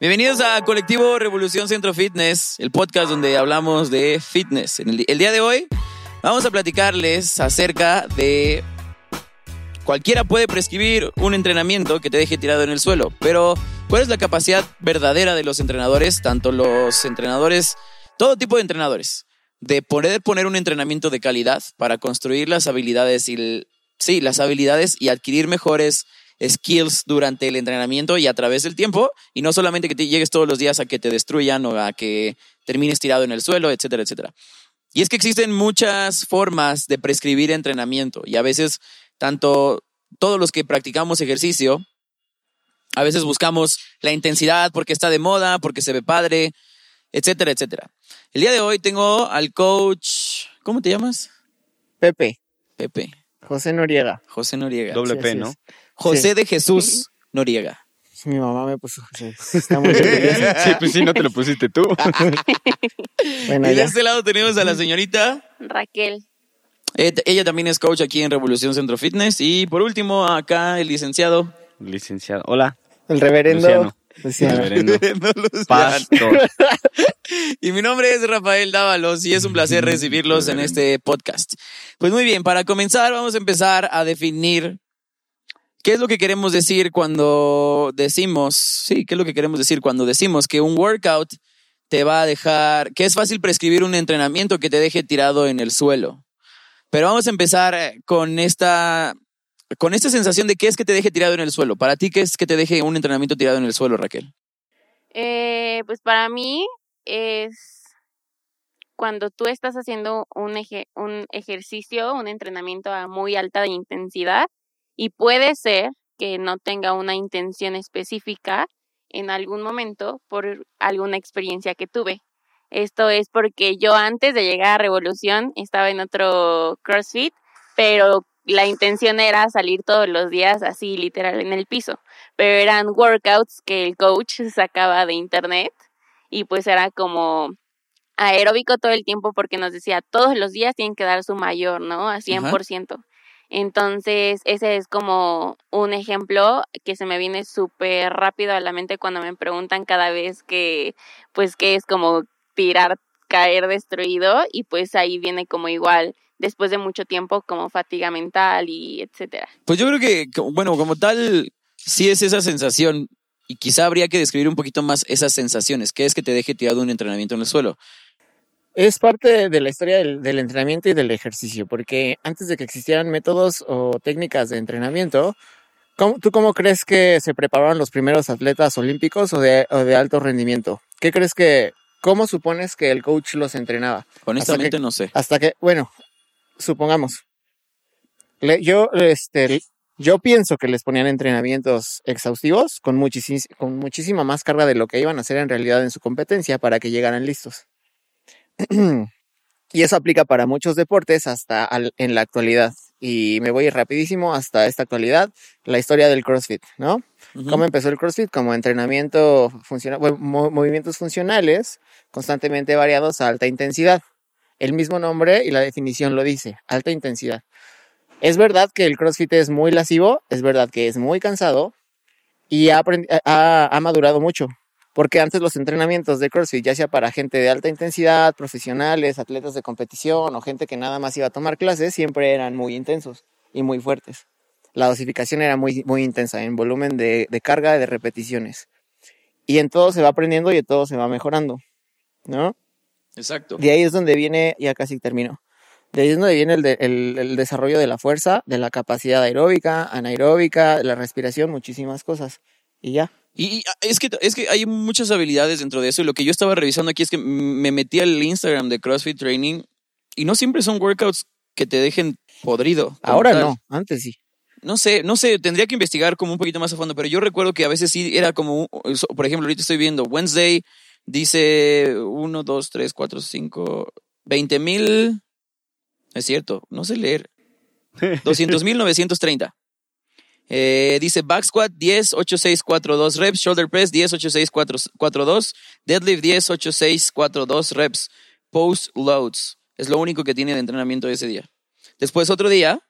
Bienvenidos a Colectivo Revolución Centro Fitness, el podcast donde hablamos de fitness. En el, día de hoy vamos a platicarles acerca de cualquiera puede prescribir un entrenamiento que te deje tirado en el suelo, pero ¿cuál es la capacidad verdadera de los entrenadores, tanto los entrenadores, todo tipo de entrenadores, de poder poner un entrenamiento de calidad para construir las habilidades y el- sí, las habilidades y adquirir mejores skills durante el entrenamiento y a través del tiempo y no solamente que te llegues todos los días a que te destruyan o a que termines tirado en el suelo, etcétera, etcétera. Y es que existen muchas formas de prescribir entrenamiento y a veces tanto todos los que practicamos ejercicio, a veces buscamos la intensidad porque está de moda, porque se ve padre, etcétera, etcétera. El día de hoy tengo al coach, ¿cómo te llamas? Pepe, Pepe, José Noriega. José Noriega. Doble Sí, P, ¿no? es. José Sí. de Jesús Noriega. Mi mamá me puso José. Está muy. Sí, pues sí, no te lo pusiste tú. Bueno, y de ya. este lado tenemos a la señorita. Raquel. Eh, ella también es coach aquí en Revolución Centro Fitness. Y por último, acá el licenciado. Licenciado. Hola. El reverendo. Luciano. Luciano. Reverendo. Pastor. Y mi nombre es Rafael Dávalos y es un placer recibirlos en este podcast. Pues muy bien, para comenzar vamos a empezar a definir qué es lo que queremos decir cuando decimos, sí, qué es lo que queremos decir cuando decimos que un workout te va a dejar, que es fácil prescribir un entrenamiento que te deje tirado en el suelo. Pero vamos a empezar eh, con esta, con esta sensación de qué es que te deje tirado en el suelo. Para ti, ¿qué es que te deje un entrenamiento tirado en el suelo, Raquel? Eh, pues para mí es cuando tú estás haciendo un, eje- un ejercicio, un entrenamiento a muy alta intensidad y puede ser que no tenga una intención específica en algún momento por alguna experiencia que tuve. Esto es porque yo antes de llegar a Revolución estaba en otro CrossFit, pero la intención era salir todos los días así literal en el piso pero eran workouts que el coach sacaba de internet y pues era como aeróbico todo el tiempo porque nos decía todos los días tienen que dar su mayor, ¿no? A 100%. Entonces, ese es como un ejemplo que se me viene súper rápido a la mente cuando me preguntan cada vez que, pues, que es como tirar, caer destruido y pues ahí viene como igual después de mucho tiempo como fatiga mental y etcétera. Pues yo creo que, bueno, como tal, sí es esa sensación y quizá habría que describir un poquito más esas sensaciones. ¿Qué es que te deje tirado un entrenamiento en el suelo? Es parte de la historia del, del entrenamiento y del ejercicio, porque antes de que existieran métodos o técnicas de entrenamiento, ¿cómo- ¿tú cómo crees que se preparaban los primeros atletas olímpicos o de, o de alto rendimiento? ¿Qué crees que, cómo supones que el coach los entrenaba? Honestamente que- no sé. Hasta que, bueno, supongamos. Le- yo, este, yo pienso que les ponían entrenamientos exhaustivos con, con muchísima más carga de lo que iban a hacer en realidad en su competencia para que llegaran listos. y eso aplica para muchos deportes hasta al- en la actualidad. Y me voy rapidísimo hasta esta actualidad, la historia del CrossFit, ¿no? ¿Cómo empezó el CrossFit? Como entrenamiento funcional, bueno, movimientos funcionales constantemente variados a alta intensidad. El mismo nombre y la definición lo dice, alta intensidad. Es verdad que el CrossFit es muy lascivo, es verdad que es muy cansado y ha, ha, ha madurado mucho. Porque antes los entrenamientos de CrossFit, ya sea para gente de alta intensidad, profesionales, atletas de competición o gente que nada más iba a tomar clases, siempre eran muy intensos y muy fuertes la dosificación era muy, muy intensa en volumen de, de carga de repeticiones. Y en todo se va aprendiendo y en todo se va mejorando, ¿no? Exacto. De ahí es donde viene, ya casi termino, de ahí es donde viene el, de- el, el desarrollo de la fuerza, de la capacidad aeróbica, anaeróbica, de la respiración, muchísimas cosas. Y ya. Y, ah, es que es que hay muchas habilidades dentro de eso y lo que yo estaba revisando aquí es que me metí al Instagram de CrossFit Training y no siempre son workouts que te dejen podrido. Ahora tal. no, antes sí. No sé, no sé, tendría que investigar como un poquito más a fondo, pero yo recuerdo que a veces sí era como, por ejemplo, ahorita estoy viendo Wednesday, dice 1, 2, 3, 4, 5, 20 mil, es cierto, no sé leer, 200 mil 930. Eh, dice back squat 10, 8, 6, 4, 2 reps, shoulder press 10, 8, 6, 4, 4, 2, deadlift 10, 8, 6, 4, 2 reps, post loads. Es lo único que tiene de entrenamiento ese día. Después otro día,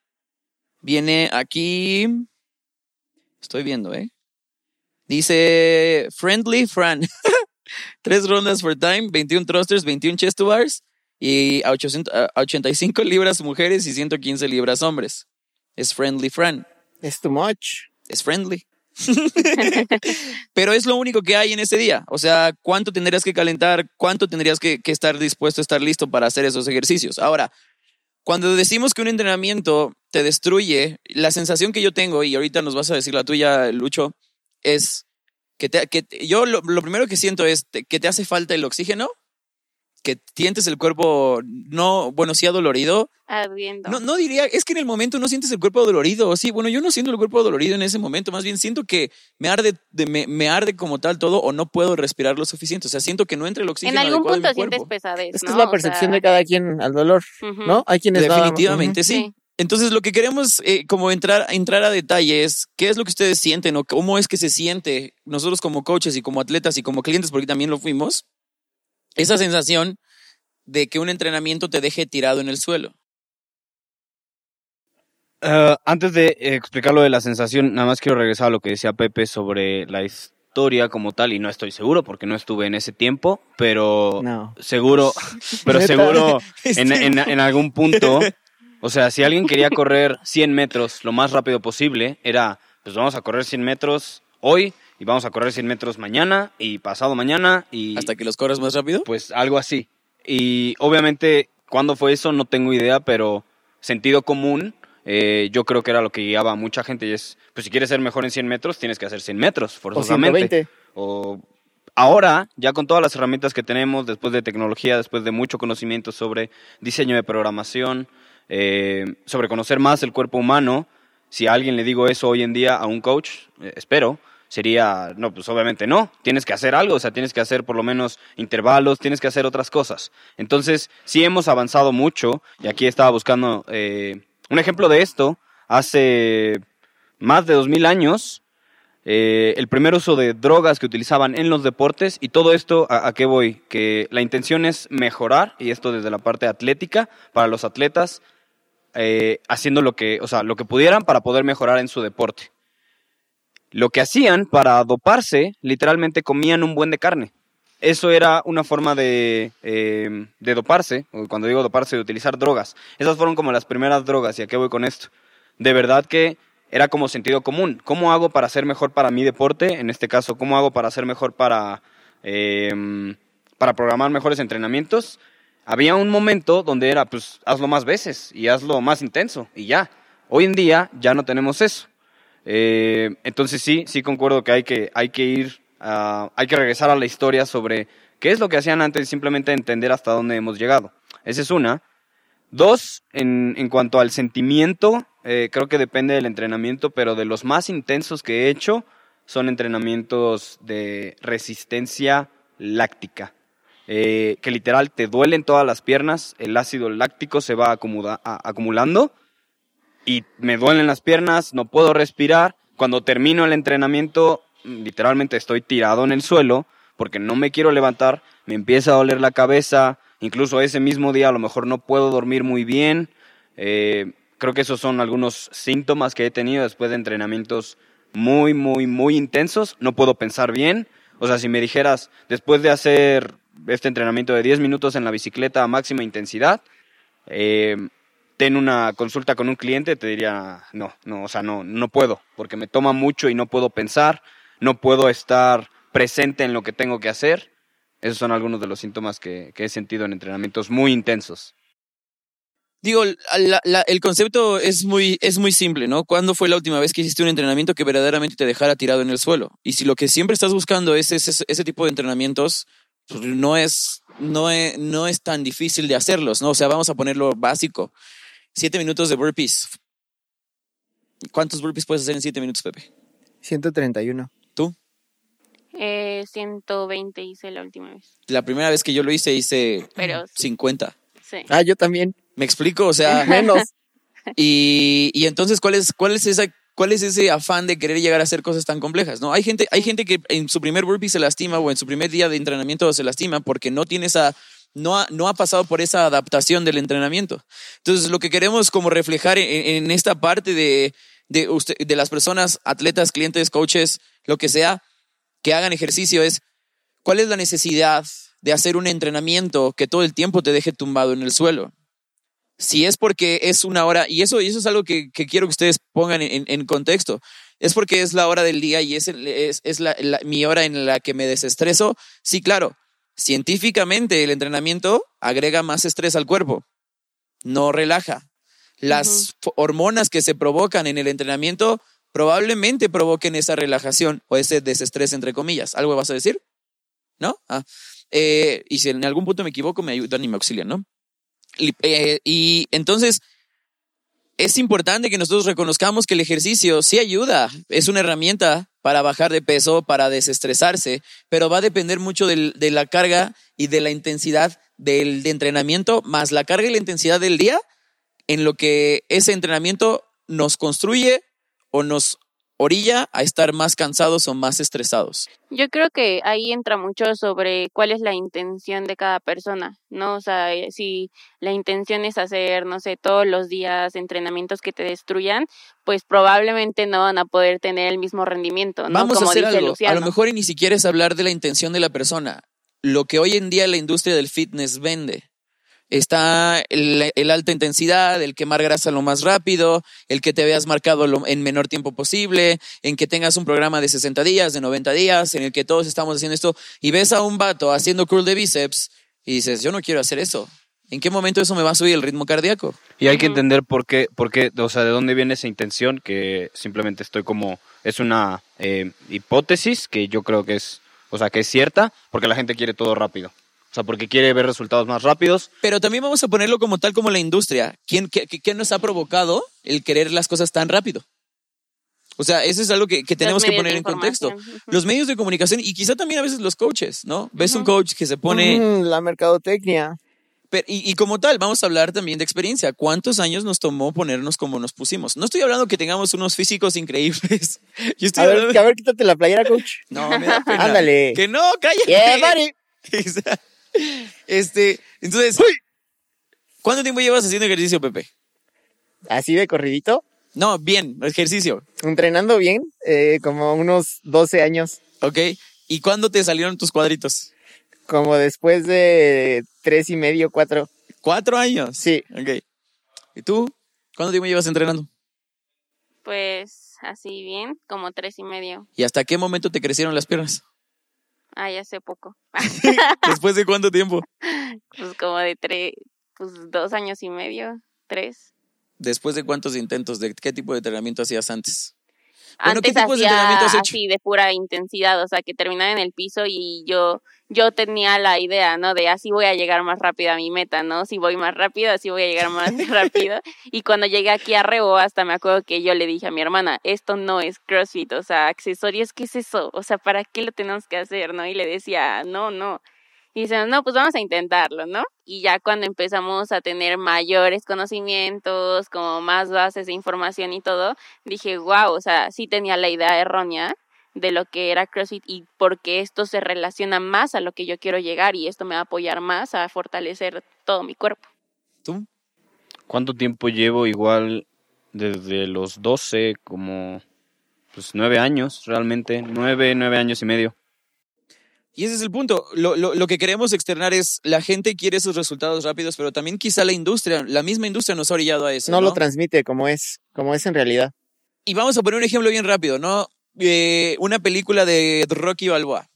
viene aquí, estoy viendo, ¿eh? Dice Friendly Fran. Tres rondas for time, 21 thrusters, 21 chest to bars y a, 800 a 85 libras mujeres y 115 libras hombres. Es Friendly Fran. Es too much. Es friendly. Pero es lo único que hay en ese día. O sea, ¿cuánto tendrías que calentar? ¿Cuánto tendrías que, estar dispuesto a estar listo para hacer esos ejercicios? Ahora, cuando decimos que un entrenamiento te destruye, la sensación que yo tengo, y ahorita nos vas a decir la tuya, Lucho, es que, te- que yo lo, primero que siento es que te hace falta el oxígeno, que sientes el cuerpo no, bueno, sí adolorido. Ardiendo. No, no diría, es que en el momento no sientes el cuerpo dolorido. Sí, bueno, yo no siento el cuerpo dolorido en ese momento, más bien siento que me arde, de- me, me arde como tal todo o no puedo respirar lo suficiente. O sea, siento que no entra el oxígeno en algún adecuado en mi punto sientes cuerpo. pesadez. Es que ¿no? es la O percepción sea, de cada quien al dolor, ujú. ¿no? Hay quienes nada más- Definitivamente, sí. Sí. Entonces, lo que queremos eh, como entrar, entrar a detalle es qué es lo que ustedes sienten o cómo es que se siente nosotros como coaches y como atletas y como clientes, porque también lo fuimos, esa sensación de que un entrenamiento te deje tirado en el suelo. Eh, antes de explicar lo de la sensación, nada más quiero regresar a lo que decía Pepe sobre la historia como tal, y no estoy seguro porque no estuve en ese tiempo, pero No. seguro, pero seguro Este en, en- en algún punto, o sea, si alguien quería correr 100 metros lo más rápido posible, era, pues vamos a correr 100 metros hoy y vamos a correr 100 metros mañana y pasado mañana y Hasta que los corras más rápido. pues algo así. Y obviamente, ¿cuándo fue eso? No tengo idea, pero sentido común, eh, yo creo que era lo que guiaba a mucha gente y es, pues si quieres ser mejor en 100 metros, tienes que hacer 100 metros, O forzosamente. 120. O ahora, ya con todas las herramientas que tenemos, después de tecnología, después de mucho conocimiento sobre diseño de programación, eh, sobre conocer más el cuerpo humano, si a alguien le digo eso hoy en día a un coach, eh, espero, sería, no, pues obviamente no, tienes que hacer algo, o sea, tienes que hacer por lo menos intervalos, tienes que hacer otras cosas. Entonces, sí hemos avanzado mucho, y aquí estaba buscando eh, un ejemplo de esto, hace más de 2000 años, eh, el primer uso de drogas que utilizaban en los deportes y todo esto, ¿a, a qué voy? Que la intención es mejorar, y esto desde la parte atlética, para los atletas, eh, haciendo lo que, o sea, lo que pudieran para poder mejorar en su deporte. Lo que hacían para doparse, literalmente comían un buen de carne. Eso era una forma de, eh, de doparse, cuando digo doparse, de utilizar drogas. Esas fueron como las primeras drogas, y a qué voy con esto. De verdad que era como sentido común. ¿Cómo hago para ser mejor para mi deporte? En este caso, ¿cómo hago para ser mejor para, eh, para programar mejores entrenamientos? Había un momento donde era, pues, hazlo más veces y hazlo más intenso y ya. Hoy en día ya no tenemos eso. Eh, entonces sí, sí concuerdo que hay que, hay que ir, hay que regresar a la historia sobre qué es lo que hacían antes y simplemente entender hasta dónde hemos llegado. Esa es una. Dos, en, en cuanto al sentimiento, eh, creo que depende del entrenamiento, pero de los más intensos que he hecho son entrenamientos de resistencia láctica. eh, que literal te duelen todas las piernas, el ácido láctico se va acumulando y me duelen las piernas, no puedo respirar. Cuando termino el entrenamiento, literalmente estoy tirado en el suelo porque no me quiero levantar, me empieza a doler la cabeza, incluso ese mismo día a lo mejor no puedo dormir muy bien. Eh, creo que esos son algunos síntomas que he tenido después de entrenamientos muy, muy, muy intensos. No puedo pensar bien. O sea, si me dijeras, después de hacer este entrenamiento de 10 minutos en la bicicleta a máxima intensidad, eh, ten una consulta con un cliente, te diría, no, no, o sea, no, no puedo, porque me toma mucho y no puedo pensar, no puedo estar presente en lo que tengo que hacer. Esos son algunos de los síntomas que, que he sentido en entrenamientos muy intensos. Digo, la- la- el concepto es muy, es muy simple, ¿no? ¿Cuándo fue la última vez que hiciste un entrenamiento que verdaderamente te dejara tirado en el suelo? Y si lo que siempre estás buscando es ese, ese tipo de entrenamientos, pues no es, no, es, no es tan difícil de hacerlos, ¿no? O sea, vamos a ponerlo básico. Siete minutos de burpees. ¿Cuántos burpees puedes hacer en siete minutos, Pepe? 131. ¿Tú? Eh, 120 hice la última vez. La primera vez que yo lo hice, hice Pero sí. 50. Sí. Ah, yo también. ¿Me explico? O sea, Menos. Y, y entonces, ¿cuál es, cuál, es esa, ¿cuál es ese afán de querer llegar a hacer cosas tan complejas? ¿no? Hay, gente, hay gente que en su primer burpee se lastima o en su primer día de entrenamiento se lastima porque no tiene esa, no ha, no ha pasado por esa adaptación del entrenamiento. Entonces, lo que queremos como reflejar en, esta parte de, de, de las personas, atletas, clientes, coaches, lo que sea, que hagan ejercicio es cuál es la necesidad de hacer un entrenamiento que todo el tiempo te deje tumbado en el suelo. Si es porque es una hora, y eso, eso es algo que, que quiero que ustedes pongan en, contexto, es porque es la hora del día y es, es, es la, mi hora en la que me desestreso. Sí, claro, científicamente el entrenamiento agrega más estrés al cuerpo, no relaja. Las uh -huh. hormonas que se provocan en el entrenamiento probablemente provoquen esa relajación o ese desestrés, entre comillas. ¿Algo vas a decir? ¿No? Ah. Eh, y si en algún punto me equivoco, me ayudan y me auxilian, ¿no? Y, eh, y entonces, es importante que nosotros reconozcamos que el ejercicio sí ayuda, es una herramienta para bajar de peso, para desestresarse, pero va a depender mucho de la carga y de la intensidad del de entrenamiento, más la carga y la intensidad del día, en lo que ese entrenamiento nos construye o nos orilla a estar más cansados o más estresados. Yo creo que ahí entra mucho sobre cuál es la intención de cada persona, ¿no? O sea, eh, si la intención es hacer, no sé, todos los días entrenamientos que te destruyan, pues probablemente no van a poder tener el mismo rendimiento, ¿no? Vamos Como a hacer dice algo. Luciano. A lo mejor y ni siquiera es hablar de la intención de la persona. Lo que hoy en día la industria del fitness vende está el, el, alta intensidad, el quemar grasa lo más rápido, el que te veas marcado lo, en menor tiempo posible, en que tengas un programa de 60 días, de 90 días, en el que todos estamos haciendo esto, y ves a un vato haciendo curl de bíceps y dices, yo no quiero hacer eso. ¿En qué momento eso me va a subir el ritmo cardíaco? Y hay que entender por qué, por qué, o sea, de dónde viene esa intención, que simplemente estoy como, es una eh, hipótesis que yo creo que es, o sea, que es cierta, porque la gente quiere todo rápido. O sea, porque quiere ver resultados más rápidos. Pero también vamos a ponerlo como tal como la industria. ¿Quién, qué, qué nos ha provocado el querer las cosas tan rápido? O sea, eso es algo que, que tenemos que poner en contexto. Uh -huh. Los medios de comunicación y quizá también a veces los coaches, ¿no? Ves uh -huh. un coach que se pone... Mm, la mercadotecnia. Pero, y, y, como tal, vamos a hablar también de experiencia. ¿Cuántos años nos tomó ponernos como nos pusimos? No estoy hablando que tengamos unos físicos increíbles. Yo estoy a, ver, hablando... a ver, quítate la playera, coach. No, me da pena. Ándale. Que no, cállate. Yeah, buddy. Este, entonces, ¿cuánto tiempo llevas haciendo ejercicio, Pepe? ¿Así de corridito? No, bien, ejercicio. Entrenando bien, eh, como unos 12 años. Ok, ¿y cuándo te salieron tus cuadritos? Como después de tres y medio, cuatro. ¿Cuatro años? Sí. Ok. ¿Y tú? ¿Cuánto tiempo llevas entrenando? Pues así bien, como tres y medio. ¿Y hasta qué momento te crecieron las piernas? Ah, ya hace poco. ¿Después de cuánto tiempo? Pues como de tres, pues dos años y medio, tres. ¿Después de cuántos intentos? ¿De qué tipo de entrenamiento hacías antes? Bueno, antes ¿qué hacía de así de pura intensidad, o sea, que terminaba en el piso y yo yo tenía la idea, ¿no? De así voy a llegar más rápido a mi meta, ¿no? Si voy más rápido, así voy a llegar más rápido. Y cuando llegué aquí a Rebo, hasta me acuerdo que yo le dije a mi hermana, esto no es CrossFit, o sea, accesorios, ¿qué es eso? O sea, ¿para qué lo tenemos que hacer, no? Y le decía, no, no. Y dice, no, pues vamos a intentarlo, ¿no? Y ya cuando empezamos a tener mayores conocimientos, como más bases de información y todo, dije, wow, o sea, sí tenía la idea errónea de lo que era CrossFit y porque esto se relaciona más a lo que yo quiero llegar y esto me va a apoyar más a fortalecer todo mi cuerpo. ¿Tú? ¿Cuánto tiempo llevo? Igual desde los 12, como pues nueve años realmente, nueve, nueve años y medio. Y ese es el punto. Lo, lo, lo, que queremos externar es la gente quiere esos resultados rápidos, pero también quizá la industria, la misma industria nos ha orillado a eso. No, no, lo transmite como es, como es en realidad. Y vamos a poner un ejemplo bien rápido, ¿no? Eh, una película de Rocky Balboa.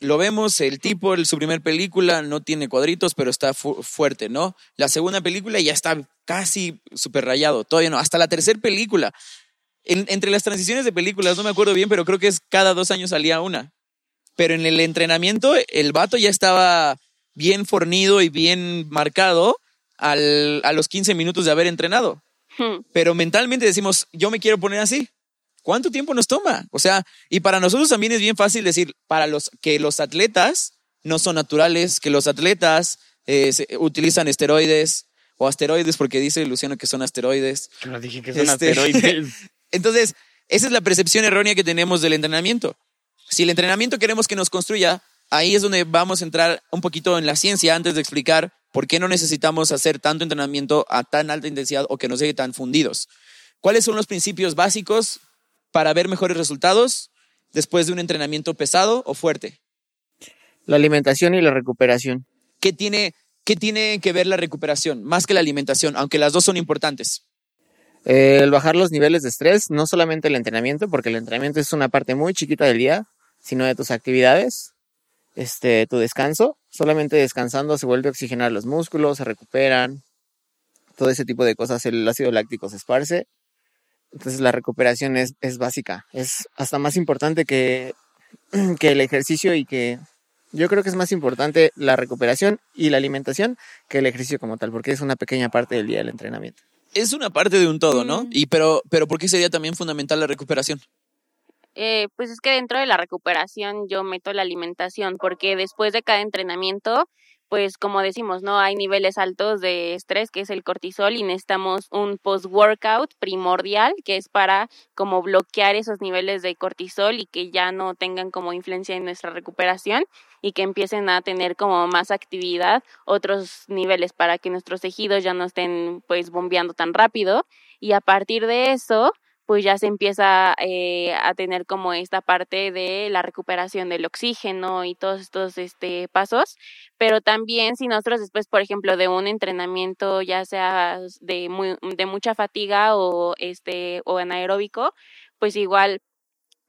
Lo vemos, el tipo, el, su primer película no tiene cuadritos, pero está fu fuerte, ¿no? La segunda película ya está casi súper rayado, todavía no. Hasta la tercera película. En, entre las transiciones de películas, no me acuerdo bien, pero creo que es cada dos años salía una pero en el entrenamiento el vato ya estaba bien fornido y bien marcado al, a los 15 minutos de haber entrenado. Hmm. Pero mentalmente decimos, yo me quiero poner así. ¿Cuánto tiempo nos toma? O sea, y para nosotros también es bien fácil decir, para los que los atletas no son naturales, que los atletas eh, se, utilizan esteroides o asteroides, porque dice Luciano que son asteroides. Yo no dije que son este, asteroides. Entonces, esa es la percepción errónea que tenemos del entrenamiento. Si el entrenamiento queremos que nos construya, ahí es donde vamos a entrar un poquito en la ciencia antes de explicar por qué no necesitamos hacer tanto entrenamiento a tan alta intensidad o que nos deje tan fundidos. ¿Cuáles son los principios básicos para ver mejores resultados? después de un entrenamiento pesado o fuerte? La alimentación y la recuperación. ¿Qué tiene, qué tiene que ver la recuperación más que la alimentación, aunque las dos son importantes? Eh, el bajar los niveles de estrés, no solamente el entrenamiento, porque el entrenamiento es una parte muy chiquita del día, sino de tus actividades, este, tu descanso. Solamente descansando se vuelve a oxigenar los músculos, se recuperan, todo ese tipo de cosas. El ácido láctico se esparce. Entonces la recuperación es, es básica, es hasta más importante que, que el ejercicio y que yo creo que es más importante la recuperación y la alimentación que el ejercicio como tal, porque es una pequeña parte del día del entrenamiento. Es una parte de un todo, ¿no? Y pero, pero ¿por qué sería también fundamental la recuperación? Eh, pues es que dentro de la recuperación yo meto la alimentación, porque después de cada entrenamiento, pues como decimos, ¿no? Hay niveles altos de estrés, que es el cortisol, y necesitamos un post-workout primordial, que es para como bloquear esos niveles de cortisol y que ya no tengan como influencia en nuestra recuperación y que empiecen a tener como más actividad, otros niveles para que nuestros tejidos ya no estén pues bombeando tan rápido. Y a partir de eso, pues ya se empieza eh, a tener como esta parte de la recuperación del oxígeno y todos estos este, pasos, pero también si nosotros después, por ejemplo, de un entrenamiento ya sea de, de mucha fatiga o, este, o anaeróbico, pues igual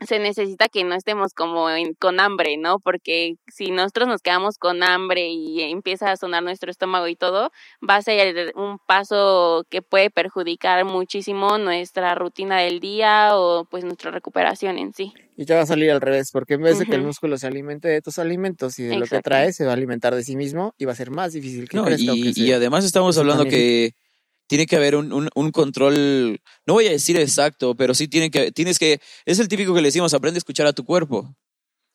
se necesita que no estemos como en, con hambre, ¿no? Porque si nosotros nos quedamos con hambre y empieza a sonar nuestro estómago y todo, va a ser un paso que puede perjudicar muchísimo nuestra rutina del día o pues nuestra recuperación en sí. Y te va a salir al revés, porque en vez de que el músculo se alimente de tus alimentos y de lo que trae, se va a alimentar de sí mismo y va a ser más difícil que No, crezca y, que y se- además estamos hablando que tiene que haber un, un- un control, no voy a decir exacto, pero sí tiene que, tienes que, es el típico que le decimos, aprende a escuchar a tu cuerpo.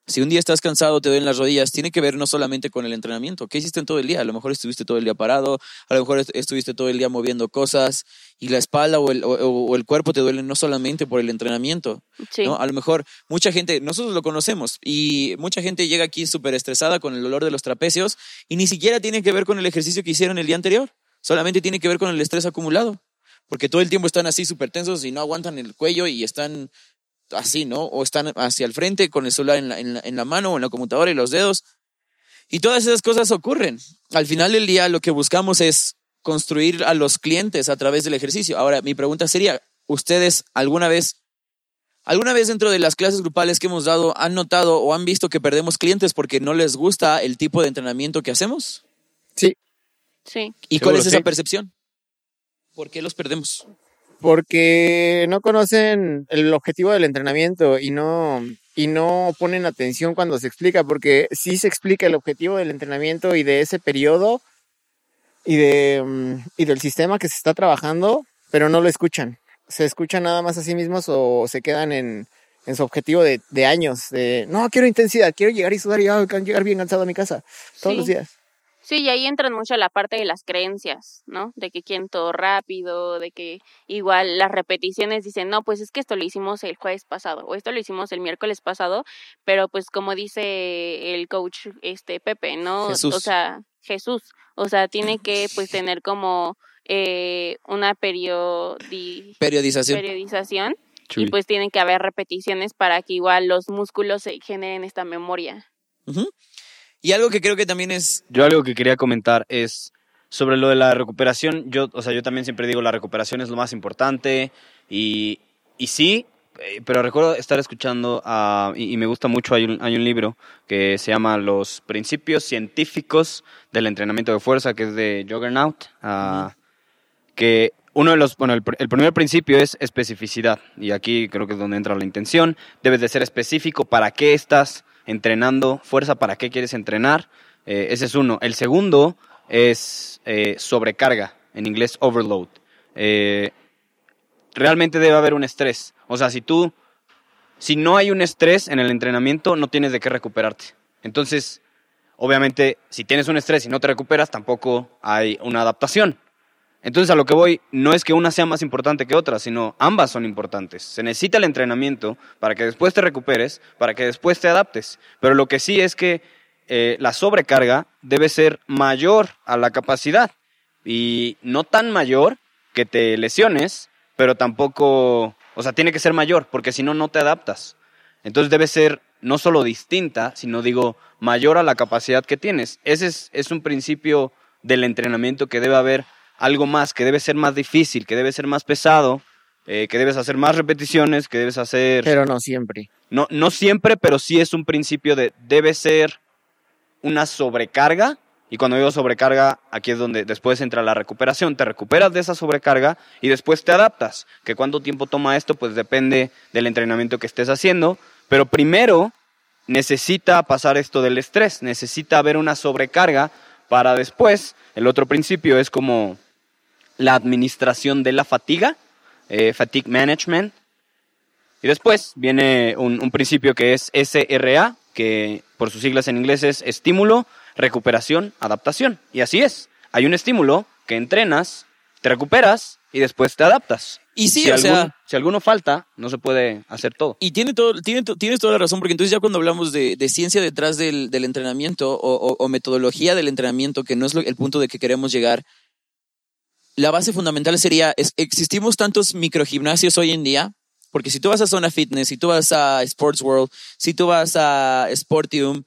Si un día estás cansado, te duelen las rodillas, tiene que ver no solamente con el entrenamiento. ¿Qué hiciste en todo el día? A lo mejor estuviste todo el día parado, a lo mejor est- estuviste todo el día moviendo cosas y la espalda o el, o- o el cuerpo te duelen no solamente por el entrenamiento. Sí. ¿no? A lo mejor mucha gente, nosotros lo conocemos y mucha gente llega aquí súper estresada con el dolor de los trapecios y ni siquiera tiene que ver con el ejercicio que hicieron el día anterior, solamente tiene que ver con el estrés acumulado, porque todo el tiempo están así súper tensos y no aguantan el cuello y están así, ¿no? O están hacia el frente con el celular en la, mano o en la computadora y los dedos. Y todas esas cosas ocurren. Al final del día lo que buscamos es construir a los clientes a través del ejercicio. Ahora, mi pregunta sería, ¿ustedes alguna vez ¿Alguna vez dentro de las clases grupales que hemos dado han notado o han visto que perdemos clientes porque no les gusta el tipo de entrenamiento que hacemos? Sí, Sí. ¿Y Seguro cuál es esa sí. percepción? ¿Por qué los perdemos? porque no conocen el objetivo del entrenamiento y no, y no ponen atención cuando se explica, porque sí se explica el objetivo del entrenamiento y de ese periodo y, de, mm, y del sistema que se está trabajando, pero no lo escuchan. Se escuchan nada más a sí mismos o se quedan en, en su objetivo de, de años, de no, quiero intensidad, quiero llegar y sudar y ah, llegar bien cansado a mi casa todos Sí. los días. Sí, y ahí entran mucho la parte de las creencias, ¿no? De que quieren todo rápido, de que igual las repeticiones dicen, no, pues es que esto lo hicimos el jueves pasado o esto lo hicimos el miércoles pasado, pero pues como dice el coach este Pepe, ¿no? Jesús. O sea, Jesús, o sea, tiene que pues tener como eh, una periodi Periodización. periodización y pues tienen que haber repeticiones para que igual los músculos se generen esta memoria. Ujú. Y algo que creo que también es... Yo algo que quería comentar es sobre lo de la recuperación. Yo, o sea, yo también siempre digo la recuperación es lo más importante y, y sí, eh, pero recuerdo estar escuchando ah, y, me gusta mucho, hay un, hay un libro que se llama Los principios científicos del entrenamiento de fuerza, que es de Juggernaut, ah, que uno de los, bueno, el primer principio es especificidad y aquí creo que es donde entra la intención. Debes de ser específico para qué estás entrenando fuerza, para qué quieres entrenar. Eh, ese es uno. El segundo es eh, sobrecarga, en inglés overload. Eh, realmente debe haber un estrés. O sea, si tú, si no hay un estrés en el entrenamiento, no tienes de qué recuperarte. Entonces, obviamente, si tienes un estrés y no te recuperas, tampoco hay una adaptación. Entonces, a lo que voy, no es que una sea más importante que otra, sino ambas son importantes. Se necesita el entrenamiento para que después te recuperes, para que después te adaptes. Pero lo que sí es que eh, la sobrecarga debe ser mayor a la capacidad y no tan mayor que te lesiones, pero tampoco, o sea, tiene que ser mayor, porque si no, no te adaptas. Entonces debe ser no solo distinta, sino digo, mayor a la capacidad que tienes. Ese es, es un principio del entrenamiento que debe haber algo más, que debe ser más difícil, que debe ser más pesado, eh, que debes hacer más repeticiones, que debes hacer... Pero no siempre. No, no siempre, pero sí es un principio de debe ser una sobrecarga. Y cuando digo sobrecarga, aquí es donde después entra la recuperación. Te recuperas de esa sobrecarga y después te adaptas. Que cuánto tiempo toma esto, pues depende del entrenamiento que estés haciendo. Pero primero necesita pasar esto del estrés, necesita haber una sobrecarga para después. El otro principio es como la administración de la fatiga, eh, fatigue management. Y después viene un, un principio que es SRA, que por sus siglas en inglés es estímulo, recuperación, adaptación. Y así es. Hay un estímulo que entrenas, te recuperas y después te adaptas. Y sí, si, o algún- sea, si alguno falta, no se puede hacer todo. y tiene todo, tiene, tienes toda la razón, porque entonces ya cuando hablamos de, de ciencia detrás del, del entrenamiento o, o- o metodología del entrenamiento, que no es lo- el punto de que queremos llegar, la base fundamental sería, es- existimos tantos microgimnasios hoy en día, porque si tú vas a Zona Fitness, si tú vas a Sports World, si tú vas a Sportium,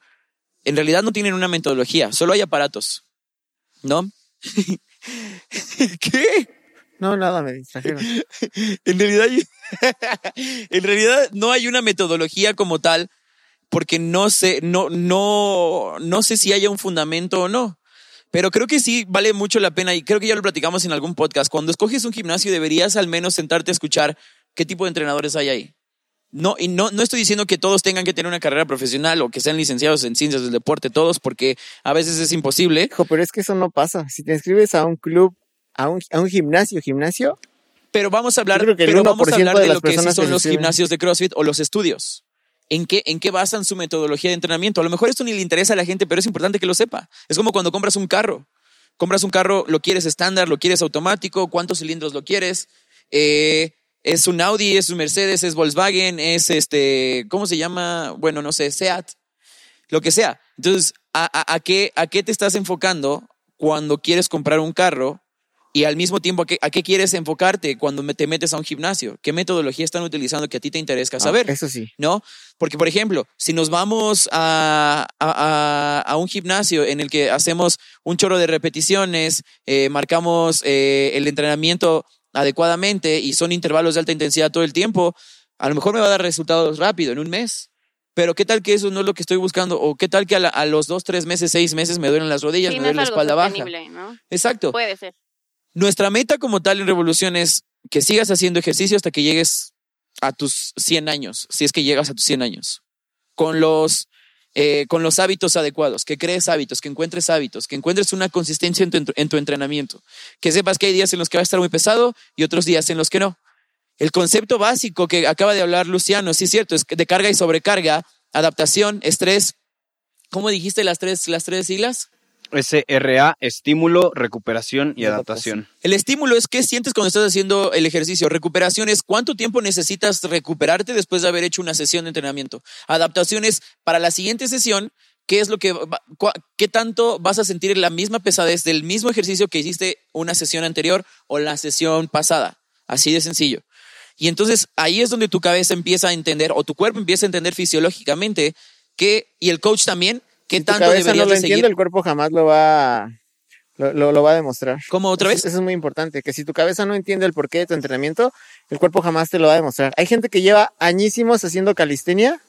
en realidad no tienen una metodología, solo hay aparatos, ¿no? ¿Qué? No, nada, me distrajeron. En realidad, en realidad no hay una metodología como tal, porque no sé, no, no, no sé si haya un fundamento o no. Pero creo que sí vale mucho la pena y creo que ya lo platicamos en algún podcast. Cuando escoges un gimnasio deberías al menos sentarte a escuchar qué tipo de entrenadores hay ahí. No, y no, no estoy diciendo que todos tengan que tener una carrera profesional o que sean licenciados en ciencias del deporte, todos, porque a veces es imposible. Hijo, pero es que eso no pasa. Si te inscribes a un club, a un, a un gimnasio, gimnasio, Pero vamos a hablar, pero vamos a 1% hablar de de lo que sí son los gimnasios de CrossFit o los estudios. ¿En qué, ¿En qué basan su metodología de entrenamiento? A lo mejor esto ni le interesa a la gente, pero es importante que lo sepa. Es como cuando compras un carro. Compras un carro, lo quieres estándar, lo quieres automático, cuántos cilindros lo quieres. Eh, es un Audi, es un Mercedes, es Volkswagen, es este, ¿cómo se llama? Bueno, no sé, Seat, lo que sea. Entonces, ¿a, qué, ¿a qué te estás enfocando cuando quieres comprar un carro y al mismo tiempo, ¿a qué, a qué quieres enfocarte cuando te metes a un gimnasio? ¿Qué metodología están utilizando que a ti te interesa saber? Ah, eso sí. ¿No? Porque, por ejemplo, si nos vamos a, a- a- a un gimnasio en el que hacemos un chorro de repeticiones, eh, marcamos eh, el entrenamiento adecuadamente y son intervalos de alta intensidad todo el tiempo, a lo mejor me va a dar resultados rápido, en un mes. Pero qué tal que eso no es lo que estoy buscando, o qué tal que a, la- a los dos, tres meses, seis meses me duelen las rodillas, Sí, me duele la espalda baja. ¿no? Exacto. Puede ser. Nuestra meta como tal en Revolución es que sigas haciendo ejercicio hasta que llegues a tus 100 años, si es que llegas a tus 100 años, con los, eh, con los hábitos adecuados, que crees hábitos, que encuentres hábitos, que encuentres una consistencia en tu, en tu entrenamiento, que sepas que hay días en los que va a estar muy pesado y otros días en los que no. El concepto básico que acaba de hablar Luciano, sí es cierto, es de carga y sobrecarga, adaptación, estrés. ¿Cómo dijiste las tres, las tres siglas? SRA, estímulo, recuperación y adaptación. El estímulo es qué sientes cuando estás haciendo el ejercicio. Recuperación es cuánto tiempo necesitas recuperarte después de haber hecho una sesión de entrenamiento. Adaptación es para la siguiente sesión, qué es lo que, qué tanto vas a sentir la misma pesadez del mismo ejercicio que hiciste una sesión anterior o la sesión pasada. Así de sencillo. Y entonces ahí es donde tu cabeza empieza a entender o tu cuerpo empieza a entender fisiológicamente que, y el coach también, qué Si tu tanto cabeza no lo seguir. el cuerpo jamás lo va, lo, lo- lo va a demostrar. ¿Cómo otra vez? Eso, eso es muy importante, que si tu cabeza no entiende el porqué de tu entrenamiento, el cuerpo jamás te lo va a demostrar. Hay gente que lleva añísimos haciendo calistenia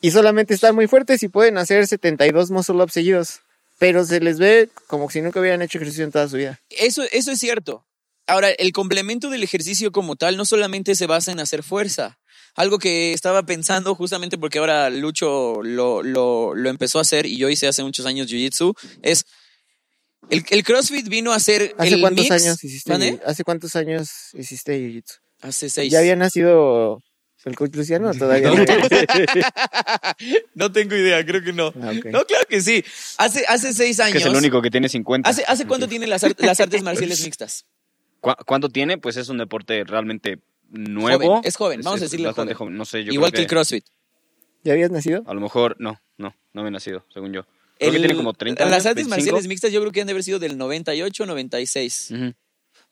y solamente están muy fuertes y pueden hacer 72 muscle ups seguidos, pero se les ve como si nunca hubieran hecho ejercicio en toda su vida. Eso, eso es cierto. Ahora, el complemento del ejercicio como tal no solamente se basa en hacer fuerza. Algo que estaba pensando justamente porque ahora Lucho lo, lo, lo empezó a hacer y yo hice hace muchos años Jiu-Jitsu, es el, el CrossFit vino a ser ¿Hace el cuántos mix- años hiciste? Jiu- ¿Hace cuántos años hiciste jiu-jitsu? Hace seis. ¿Ya había nacido el coach Luciano o todavía no? no tengo idea, creo que no. Ah. No, claro que sí. Hace, hace seis años. Que es el único que tiene 50. ¿Hace, ¿Hace cuánto tienen las, las artes marciales mixtas? ¿Cu- ¿Cuánto tiene? Pues es un deporte realmente nuevo. Joven, es joven, vamos a decirle bastante joven. joven. No sé, yo Igual que el CrossFit. ¿Ya habías nacido? A lo mejor, no, no, no me he nacido, según yo. Creo que tiene como 30 años. Las artes 25. marciales mixtas yo creo que han de haber sido del 98, 96. Ujú.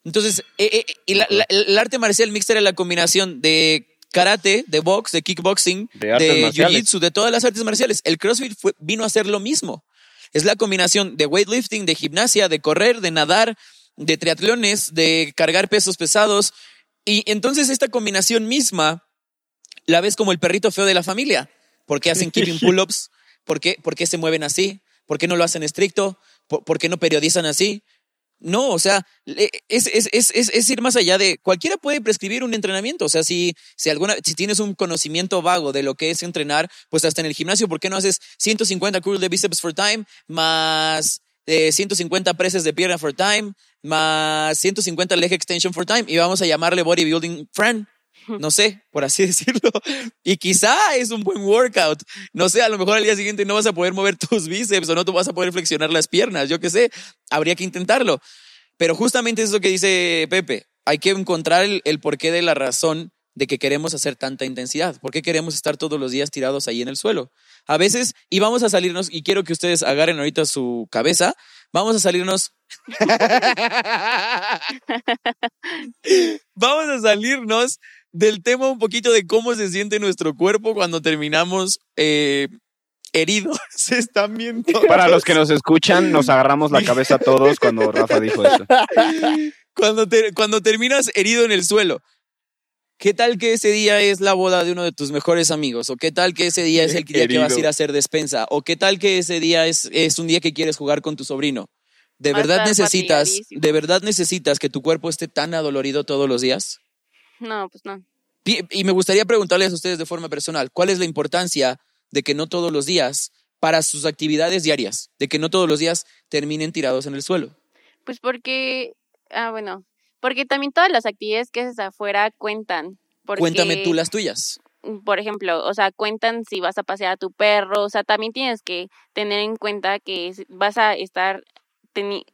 Entonces, eh, eh, y la- la- el arte marcial mixta era la combinación de karate, de box, de kickboxing, De jiu-jitsu, de todas las artes marciales. El CrossFit fue- vino a hacer lo mismo. Es la combinación de weightlifting, de gimnasia, de correr, de nadar, de triatlones, de cargar pesos pesados. Y entonces esta combinación misma la ves como el perrito feo de la familia. ¿Por qué hacen keeping pull-ups? ¿Por qué, ¿Por qué se mueven así? ¿Por qué no lo hacen estricto? ¿Por, por qué no periodizan así? No, o sea, es, es, es, es, es ir más allá de cualquiera puede prescribir un entrenamiento. O sea, si, si alguna, si tienes un conocimiento vago de lo que es entrenar, pues hasta en el gimnasio, ¿por qué no haces 150 curls de bíceps for time más eh, 150 presses de pierna for time más 150 leg extension for time y vamos a llamarle bodybuilding friend? No sé, por así decirlo. Y quizá es un buen workout. No sé, a lo mejor al día siguiente no vas a poder mover tus bíceps o no te vas a poder flexionar las piernas. Yo qué sé, habría que intentarlo. Pero justamente es lo que dice Pepe. Hay que encontrar el, el porqué de la razón de que queremos hacer tanta intensidad. ¿Por qué queremos estar todos los días tirados ahí en el suelo? A veces, y vamos a salirnos, y quiero que ustedes agarren ahorita su cabeza, vamos a salirnos. vamos a salirnos del tema un poquito de cómo se siente nuestro cuerpo cuando terminamos eh, heridos. Se están viendo. Para los que nos escuchan, nos agarramos la cabeza todos cuando Rafa dijo eso. cuando, te- cuando terminas herido en el suelo. ¿Qué tal que ese día es la boda de uno de tus mejores amigos? ¿O qué tal que ese día es el día que vas a ir a hacer despensa? ¿O qué tal que ese día es, es un día que quieres jugar con tu sobrino? ¿De verdad necesitas, de verdad necesitas que tu cuerpo esté tan adolorido todos los días? No, pues no. Y, y me gustaría preguntarles a ustedes de forma personal, ¿cuál es la importancia de que no todos los días, para sus actividades diarias, de que no todos los días terminen tirados en el suelo? Pues porque, ah, bueno, porque también todas las actividades que haces afuera cuentan. Porque, Cuéntame tú las tuyas. por ejemplo, o sea, cuentan si vas a pasear a tu perro, o sea, también tienes que tener en cuenta que vas a estar,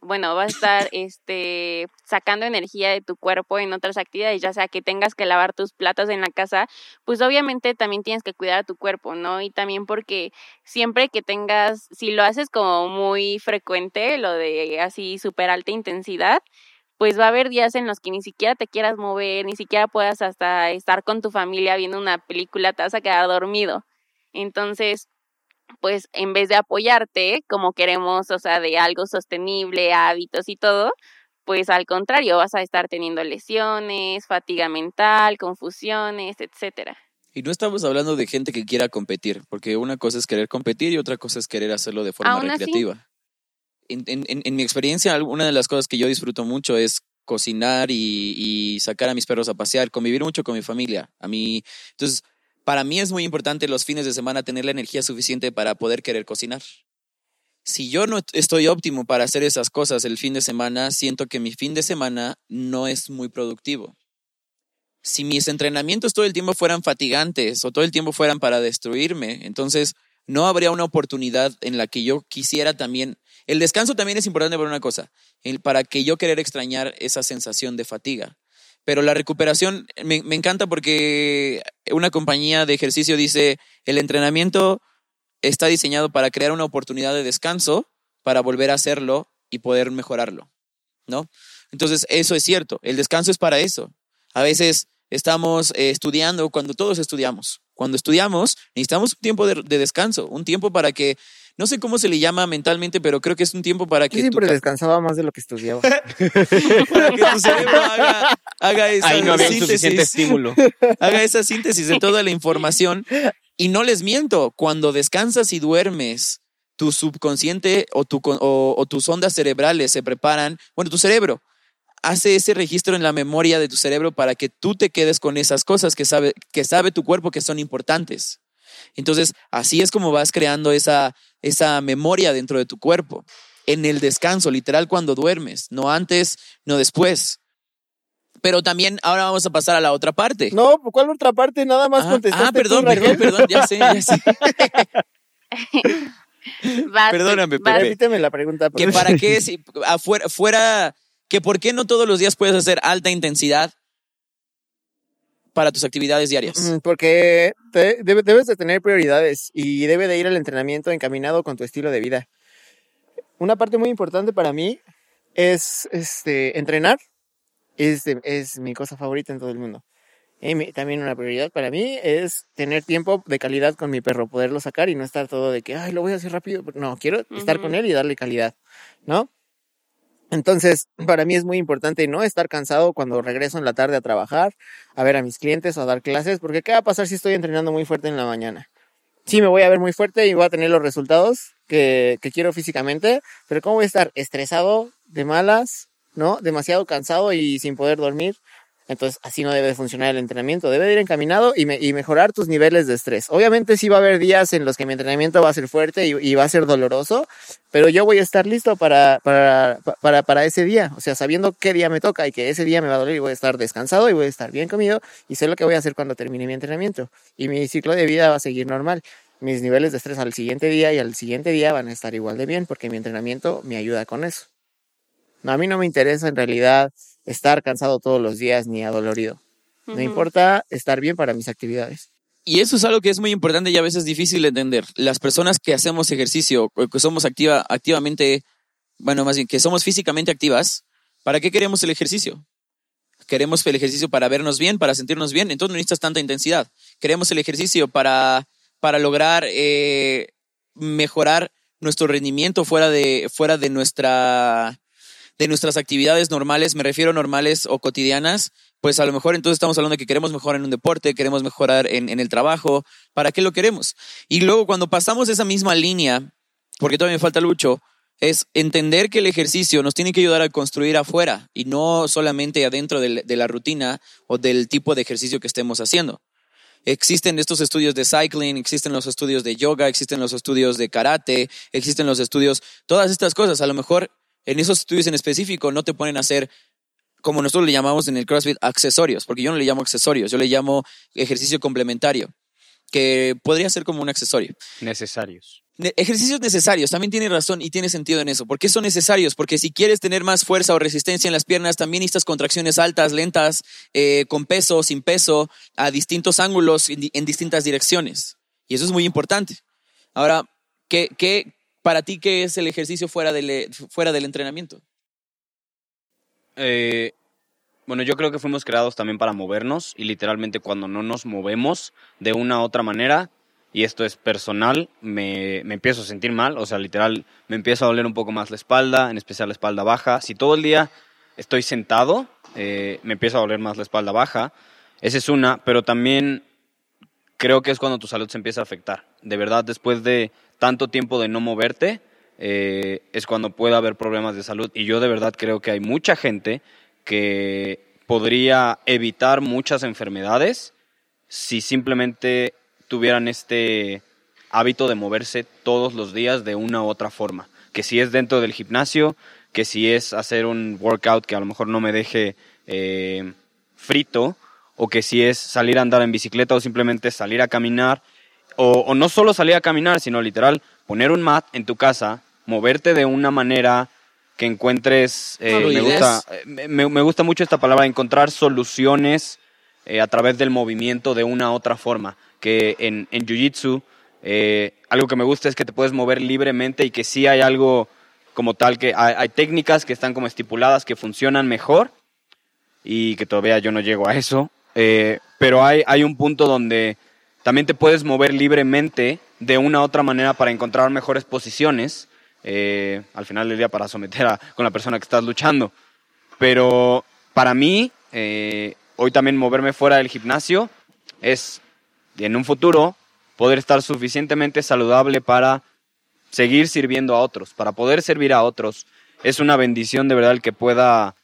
bueno, vas a estar, este, sacando energía de tu cuerpo en otras actividades, ya sea que tengas que lavar tus platos en la casa, pues obviamente también tienes que cuidar a tu cuerpo, ¿no? Y también porque siempre que tengas, si lo haces como muy frecuente, lo de así súper alta intensidad, pues va a haber días en los que ni siquiera te quieras mover, ni siquiera puedas hasta estar con tu familia viendo una película, te vas a quedar dormido. Entonces, pues en vez de apoyarte, como queremos, o sea, de algo sostenible, hábitos y todo, pues al contrario, vas a estar teniendo lesiones, fatiga mental, confusiones, etcétera. Y no estamos hablando de gente que quiera competir, porque una cosa es querer competir y otra cosa es querer hacerlo de forma Aún recreativa. En- en- en mi experiencia, una de las cosas que yo disfruto mucho es cocinar y, y sacar a mis perros a pasear, convivir mucho con mi familia. A mí, entonces, para mí es muy importante los fines de semana tener la energía suficiente para poder querer cocinar. Si yo no estoy óptimo para hacer esas cosas el fin de semana, siento que mi fin de semana no es muy productivo si mis entrenamientos todo el tiempo fueran fatigantes o todo el tiempo fueran para destruirme, entonces no habría una oportunidad en la que yo quisiera también. El descanso también es importante por una cosa, para que yo querer extrañar esa sensación de fatiga. Pero la recuperación me, encanta porque una compañía de ejercicio dice, el entrenamiento está diseñado para crear una oportunidad de descanso para volver a hacerlo y poder mejorarlo, ¿no? Entonces, eso es cierto, el descanso es para eso. A veces estamos eh, estudiando cuando todos estudiamos. Cuando estudiamos, necesitamos un tiempo de descanso, un tiempo para que, no sé cómo se le llama mentalmente, pero creo que es un tiempo para que, tu, siempre ca- descansaba más de lo que estudiaba. para que tu cerebro haga, haga esa Ahí no había un suficiente síntesis, estímulo. haga esa síntesis de toda la información. Y no les miento, cuando descansas y duermes, tu subconsciente o, tu, con- o, o tus ondas cerebrales se preparan, bueno, tu cerebro hace ese registro en la memoria de tu cerebro para que tú te quedes con esas cosas que sabe, que sabe tu cuerpo que son importantes. Entonces, así es como vas creando esa, esa memoria dentro de tu cuerpo, en el descanso, literal cuando duermes, no antes, no después. Pero también ahora vamos a pasar a la otra parte. No, ¿cuál otra parte? Nada más Ah, contestaste. ah, perdón, tú, perdón, perdón, ya sé, ya sé. Vas, Perdóname, vas- Pepe. Repíteme la pregunta. que por para qué, si afuera, fuera, que por qué no todos los días puedes hacer alta intensidad para tus actividades diarias. Mm, Porque te- debe- debes de tener prioridades y debe de ir el entrenamiento encaminado con tu estilo de vida. Una parte muy importante para mí es este, entrenar. Es, de- es mi cosa favorita en todo el mundo. Y mi- también una prioridad para mí es tener tiempo de calidad con mi perro, poderlo sacar y no estar todo de que, ay, lo voy a hacer rápido. No, quiero estar con él y darle calidad, ¿no? Entonces, para mí es muy importante no estar cansado cuando regreso en la tarde a trabajar, a ver a mis clientes o a dar clases, porque ¿qué va a pasar si estoy entrenando muy fuerte en la mañana? Sí, me voy a ver muy fuerte y voy a tener los resultados que, que quiero físicamente, pero ¿cómo voy a estar estresado, de malas, ¿no? Demasiado cansado y sin poder dormir. Entonces, así no debe de funcionar el entrenamiento. Debe de ir encaminado y, me- y mejorar tus niveles de estrés. Obviamente sí va a haber días en los que mi entrenamiento va a ser fuerte y, y va a ser doloroso, pero yo voy a estar listo para, para, para, para ese día. O sea, sabiendo qué día me toca y que ese día me va a doler y voy a estar descansado y voy a estar bien comido y sé lo que voy a hacer cuando termine mi entrenamiento. Y mi ciclo de vida va a seguir normal. Mis niveles de estrés al siguiente día y al siguiente día van a estar igual de bien porque mi entrenamiento me ayuda con eso. No, a mí no me interesa en realidad estar cansado todos los días ni adolorido. Me Ujú. importa estar bien para mis actividades. Y eso es algo que es muy importante y a veces difícil de entender. Las personas que hacemos ejercicio, que somos activa, activamente, bueno, más bien, que somos físicamente activas, ¿para qué queremos el ejercicio? Queremos el ejercicio para vernos bien, para sentirnos bien, entonces no necesitas tanta intensidad. Queremos el ejercicio para, para lograr eh, mejorar nuestro rendimiento fuera de, fuera de nuestra de nuestras actividades normales, me refiero normales o cotidianas, pues a lo mejor entonces estamos hablando de que queremos mejorar en un deporte, queremos mejorar en, en el trabajo, ¿para qué lo queremos? Y luego cuando pasamos esa misma línea, porque todavía me falta mucho, es entender que el ejercicio nos tiene que ayudar a construir afuera y no solamente adentro de la rutina o del tipo de ejercicio que estemos haciendo. Existen estos estudios de cycling, existen los estudios de yoga, existen los estudios de karate, existen los estudios, todas estas cosas. A lo mejor en esos estudios en específico no te ponen a hacer, como nosotros le llamamos en el CrossFit, accesorios, porque yo no le llamo accesorios, yo le llamo ejercicio complementario, que podría ser como un accesorio. Necesarios. Ne- ejercicios necesarios, también tiene razón y tiene sentido en eso. ¿Por qué son necesarios? Porque si quieres tener más fuerza o resistencia en las piernas, también necesitas contracciones altas, lentas, eh, con peso, sin peso, a distintos ángulos, en, di- en distintas direcciones. Y eso es muy importante. Ahora, ¿qué, qué, para ti, qué es el ejercicio fuera del, eh, fuera del entrenamiento? Eh, bueno, yo creo que fuimos creados también para movernos y literalmente cuando no nos movemos de una u otra manera, y esto es personal, me, me empiezo a sentir mal, o sea, literal, me empieza a doler un poco más la espalda, en especial la espalda baja. Si todo el día estoy sentado, eh, me empieza a doler más la espalda baja. Esa es una, pero también creo que es cuando tu salud se empieza a afectar. De verdad, después de tanto tiempo de no moverte, eh, es cuando puede haber problemas de salud. Y yo de verdad creo que hay mucha gente que podría evitar muchas enfermedades si simplemente tuvieran este hábito de moverse todos los días de una u otra forma. Que si es dentro del gimnasio, que si es hacer un workout que a lo mejor no me deje eh, frito, o que si es salir a andar en bicicleta o simplemente salir a caminar, o, o no solo salir a caminar, sino literal poner un mat en tu casa, moverte de una manera que encuentres, eh, me, gusta, eh, me, me gusta mucho esta palabra, encontrar soluciones eh, a través del movimiento de una u otra forma, que en, en Jiu-Jitsu eh, algo que me gusta es que te puedes mover libremente y que sí hay algo como tal, que hay, hay técnicas que están como estipuladas, que funcionan mejor y que todavía yo no llego a eso, pero hay, hay un punto donde también te puedes mover libremente de una u otra manera para encontrar mejores posiciones, eh, al final del día para someter a, con la persona que estás luchando. Pero para mí, eh, hoy también moverme fuera del gimnasio es, en un futuro, poder estar suficientemente saludable para seguir sirviendo a otros, para poder servir a otros. Es una bendición de verdad el que pueda,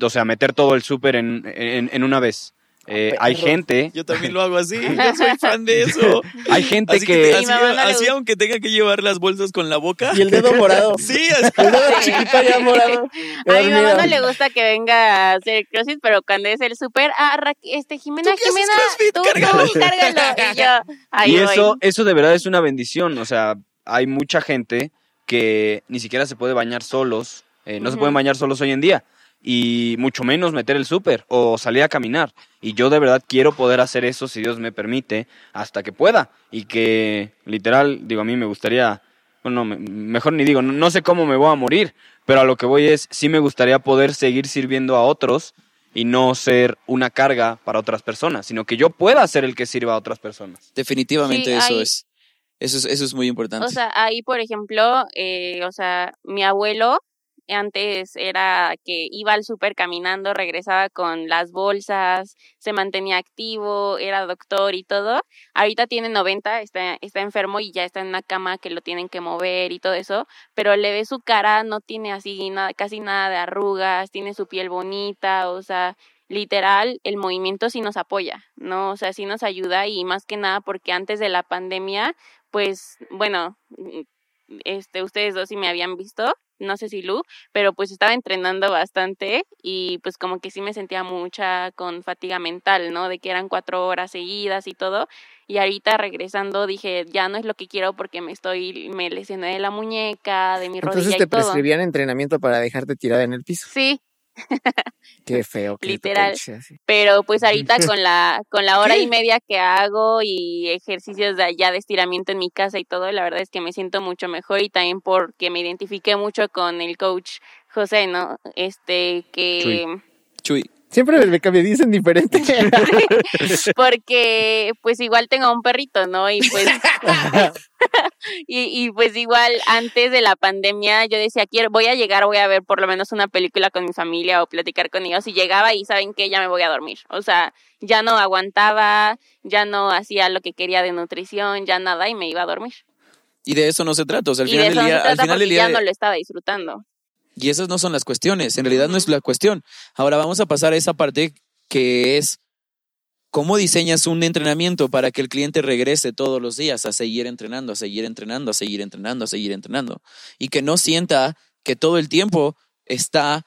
o sea, meter todo el súper en, en, en una vez. Eh, hay gente, Yo también lo hago así, yo soy fan de eso. hay gente Así, que, así, aunque tenga que llevar las bolsas con la boca. Y el dedo morado. Sí, así. El dedo chiquito ya morado. A mi mamá no le gusta que venga a hacer crossfit, pero cuando es el súper, ah, Ra- este, Jimena, ¿Tú qué haces Jimena, CrossFit? tú, Cárgalo. tú, cárgalo. Y yo, ahí y voy. eso, eso de verdad es una bendición. O sea, hay mucha gente que ni siquiera se puede bañar solos. eh, no se pueden bañar solos hoy en día. Y mucho menos meter el súper o salir a caminar. Y yo de verdad quiero poder hacer eso si Dios me permite, hasta que pueda. Y que literal, digo, a mí me gustaría, bueno, me- mejor ni digo, no, no sé cómo me voy a morir, pero a lo que voy es, sí me gustaría poder seguir sirviendo a otros y no ser una carga para otras personas, sino que yo pueda ser el que sirva a otras personas. Definitivamente Sí, eso hay- es. Eso es, eso es muy importante. O sea, ahí, por ejemplo, eh, o sea, mi abuelo antes era que iba al súper caminando, regresaba con las bolsas, se mantenía activo, era doctor y todo. Ahorita tiene 90, está, está enfermo y ya está en una cama que lo tienen que mover y todo eso, pero le ve su cara, no tiene así nada, casi nada de arrugas, tiene su piel bonita, o sea, literal, el movimiento sí nos apoya, ¿no? O sea, sí nos ayuda y más que nada porque antes de la pandemia, pues, bueno, este, ustedes dos sí me habían visto, no sé si Lu, pero pues estaba entrenando bastante y pues como que sí me sentía mucha con fatiga mental, ¿no? De que eran cuatro horas seguidas y todo. Y ahorita regresando dije, ya no es lo que quiero porque me estoy, me lesioné de la muñeca, de mi rodilla Entonces te y todo. prescribían entrenamiento para dejarte tirada en el piso. Sí, Qué feo. que Literal. pero pues ahorita con la con la hora y media que hago y ejercicios de allá de estiramiento en mi casa y todo, la verdad es que me siento mucho mejor y también porque me identifiqué mucho con el coach José, ¿no? Este que Chuy. Siempre me me dicen diferente. porque pues igual tengo un perrito, ¿no? Y pues y, y pues igual antes de la pandemia yo decía, quiero voy a llegar, voy a ver por lo menos una película con mi familia o platicar con ellos y llegaba y saben que ya me voy a dormir. O sea, ya no aguantaba, ya no hacía lo que quería de nutrición, ya nada y me iba a dormir. Y de eso no se trata. O sea, al y final del día, al final del día ya no lo estaba disfrutando. Y esas no son las cuestiones, en realidad no es la cuestión. Ahora vamos a pasar a esa parte que es cómo diseñas un entrenamiento para que el cliente regrese todos los días a seguir entrenando, a seguir entrenando, a seguir entrenando, a seguir entrenando. Y que no sienta que todo el tiempo está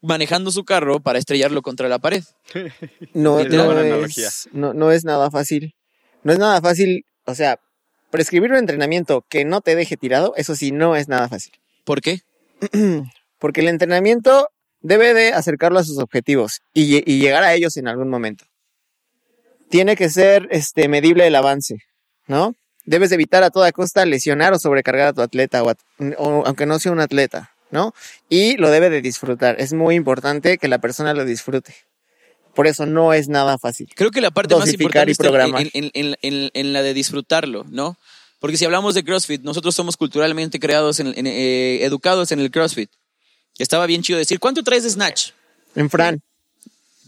manejando su carro para estrellarlo contra la pared. No, Es no, es, analogía. no, no es nada fácil. No es nada fácil, o sea, prescribir un entrenamiento que no te deje tirado, eso sí, no es nada fácil. ¿Por qué? Porque el entrenamiento debe de acercarlo a sus objetivos y, lle- y llegar a ellos en algún momento. Tiene que ser este, medible el avance, ¿no? Debes de evitar a toda costa lesionar o sobrecargar a tu atleta, o, a- o aunque no sea un atleta, ¿no? Y lo debe de disfrutar. Es muy importante que la persona lo disfrute. Por eso no es nada fácil. Creo que la parte más importante y programar. en- en- en la de disfrutarlo, ¿no? Porque si hablamos de CrossFit, nosotros somos culturalmente creados, en, en- eh, educados en el CrossFit. Estaba bien chido decir, ¿cuánto traes de Snatch? En Fran,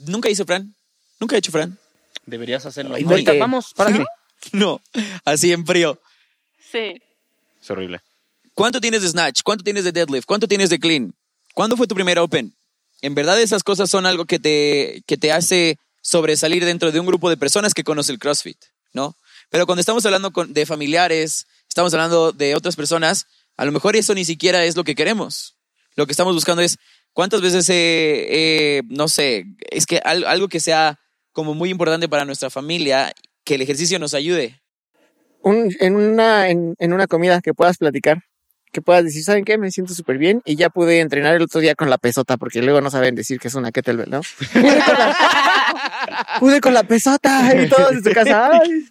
Nunca hizo Fran. Nunca he hecho Fran. Deberías hacerlo. Ay, Ahorita vete. vamos, párate. No, así en frío. Sí. Es horrible. ¿Cuánto tienes de Snatch? ¿Cuánto tienes de Deadlift? ¿Cuánto tienes de Clean? ¿Cuándo fue tu primer Open? En verdad esas cosas son algo que te, que te hace sobresalir dentro de un grupo de personas que conoce el CrossFit, ¿no? Pero cuando estamos hablando con- de familiares, estamos hablando de otras personas, a lo mejor eso ni siquiera es lo que queremos. Lo que estamos buscando es cuántas veces, eh, eh, no sé, es que al- algo que sea como muy importante para nuestra familia, que el ejercicio nos ayude. un- en, una, en, en una comida que puedas platicar, que puedas decir, ¿saben qué? Me siento súper bien y ya pude entrenar el otro día con la pesota, porque luego no saben decir que es una kettlebell, ¿no? Pude con la, pude con la pesota y todos en su casa. Ay,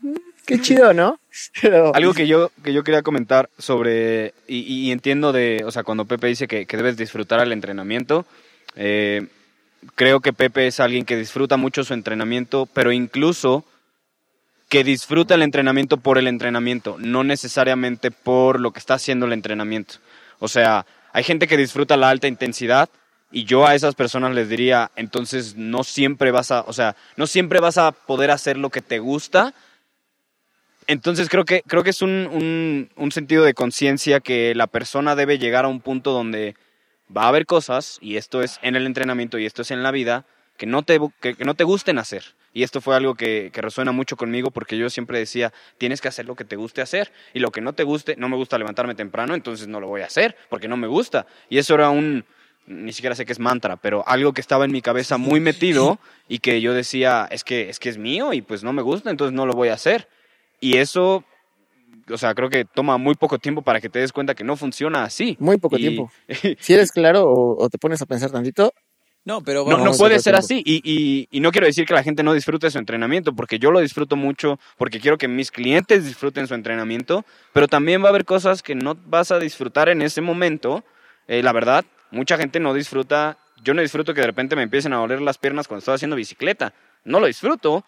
qué chido, ¿no? Pero, Algo que yo, que yo quería comentar sobre, y, y entiendo de, o sea, cuando Pepe dice que, que debes disfrutar el entrenamiento, eh, creo que Pepe es alguien que disfruta mucho su entrenamiento, pero incluso que disfruta el entrenamiento por el entrenamiento, no necesariamente por lo que está haciendo el entrenamiento. O sea, hay gente que disfruta la alta intensidad y yo a esas personas les diría, entonces no siempre vas a, o sea, no siempre vas a poder hacer lo que te gusta. Entonces creo que, creo que es un, un- sentido de conciencia que la persona debe llegar a un punto donde va a haber cosas, y esto es en el entrenamiento y esto es en la vida, que no te, que no te gusten hacer. Y esto fue algo que, que resuena mucho conmigo porque yo siempre decía, tienes que hacer lo que te guste hacer. Y lo que no te guste, no me gusta levantarme temprano, entonces no lo voy a hacer porque no me gusta. Y eso era un, ni siquiera sé qué es mantra, pero algo que estaba en mi cabeza muy metido y que yo decía, es que, es que es mío y pues no me gusta, entonces no lo voy a hacer. Y eso, o sea, creo que toma muy poco tiempo para que te des cuenta que no funciona así. muy poco Y- tiempo. Si eres claro o, o te pones a pensar tantito, No, pero No, bueno, no a puede ser tiempo. así. Y, y- y no quiero decir que la gente no disfrute su entrenamiento, porque yo lo disfruto mucho, porque quiero que mis clientes disfruten su entrenamiento, pero también va a haber cosas que no vas a disfrutar en ese momento. Eh, la verdad, mucha gente no disfruta yo no disfruto que de repente me empiecen a doler las piernas cuando estoy haciendo bicicleta. No lo disfruto.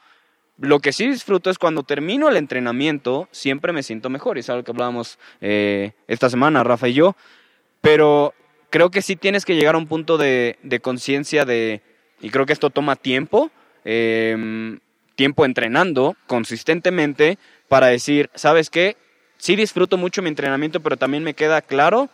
Lo que sí disfruto es cuando termino el entrenamiento, siempre me siento mejor. Y es algo que hablábamos eh, esta semana, Rafa y yo. Pero creo que sí tienes que llegar a un punto de, conciencia de, y creo que esto toma tiempo, eh, tiempo entrenando consistentemente para decir, ¿sabes qué? Sí disfruto mucho mi entrenamiento, pero también me queda claro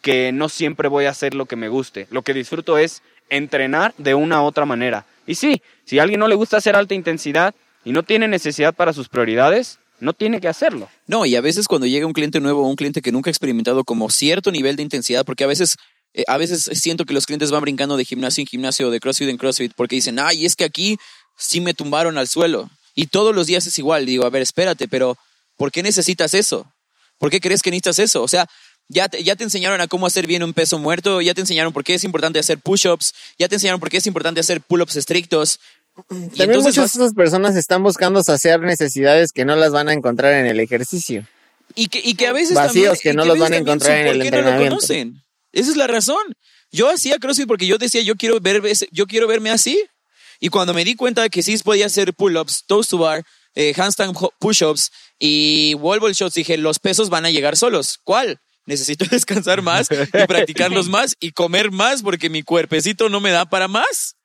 que no siempre voy a hacer lo que me guste. Lo que disfruto es entrenar de una u otra manera. Y sí, si a alguien no le gusta hacer alta intensidad y no tiene necesidad para sus prioridades, no tiene que hacerlo. No, y a veces cuando llega un cliente nuevo o un cliente que nunca ha experimentado como cierto nivel de intensidad, porque a veces, eh, a veces siento que los clientes van brincando de gimnasio en gimnasio de CrossFit en CrossFit porque dicen, ay, es que aquí sí me tumbaron al suelo y todos los días es igual. Digo, a ver, espérate, pero ¿por qué necesitas eso? ¿Por qué crees que necesitas eso? O sea, ya te, ya te enseñaron a cómo hacer bien un peso muerto, ya te enseñaron por qué es importante hacer push-ups, ya te enseñaron por qué es importante hacer pull-ups estrictos. Y También entonces muchas de esas personas están buscando saciar necesidades que no las van a encontrar en el ejercicio. Y que, y que a veces Vacíos también- que no los van a encontrar en el qué no lo entrenamiento. conocen. Esa es la razón. Yo hacía CrossFit porque yo decía, yo quiero, ver, yo quiero verme así. Y cuando me di cuenta de que sí podía hacer pull-ups, toes to bar, eh, handstand push-ups y wall ball shots, dije, los pesos van a llegar solos. ¿Cuál? Necesito descansar más y practicarlos más y comer más porque mi cuerpecito no me da para más.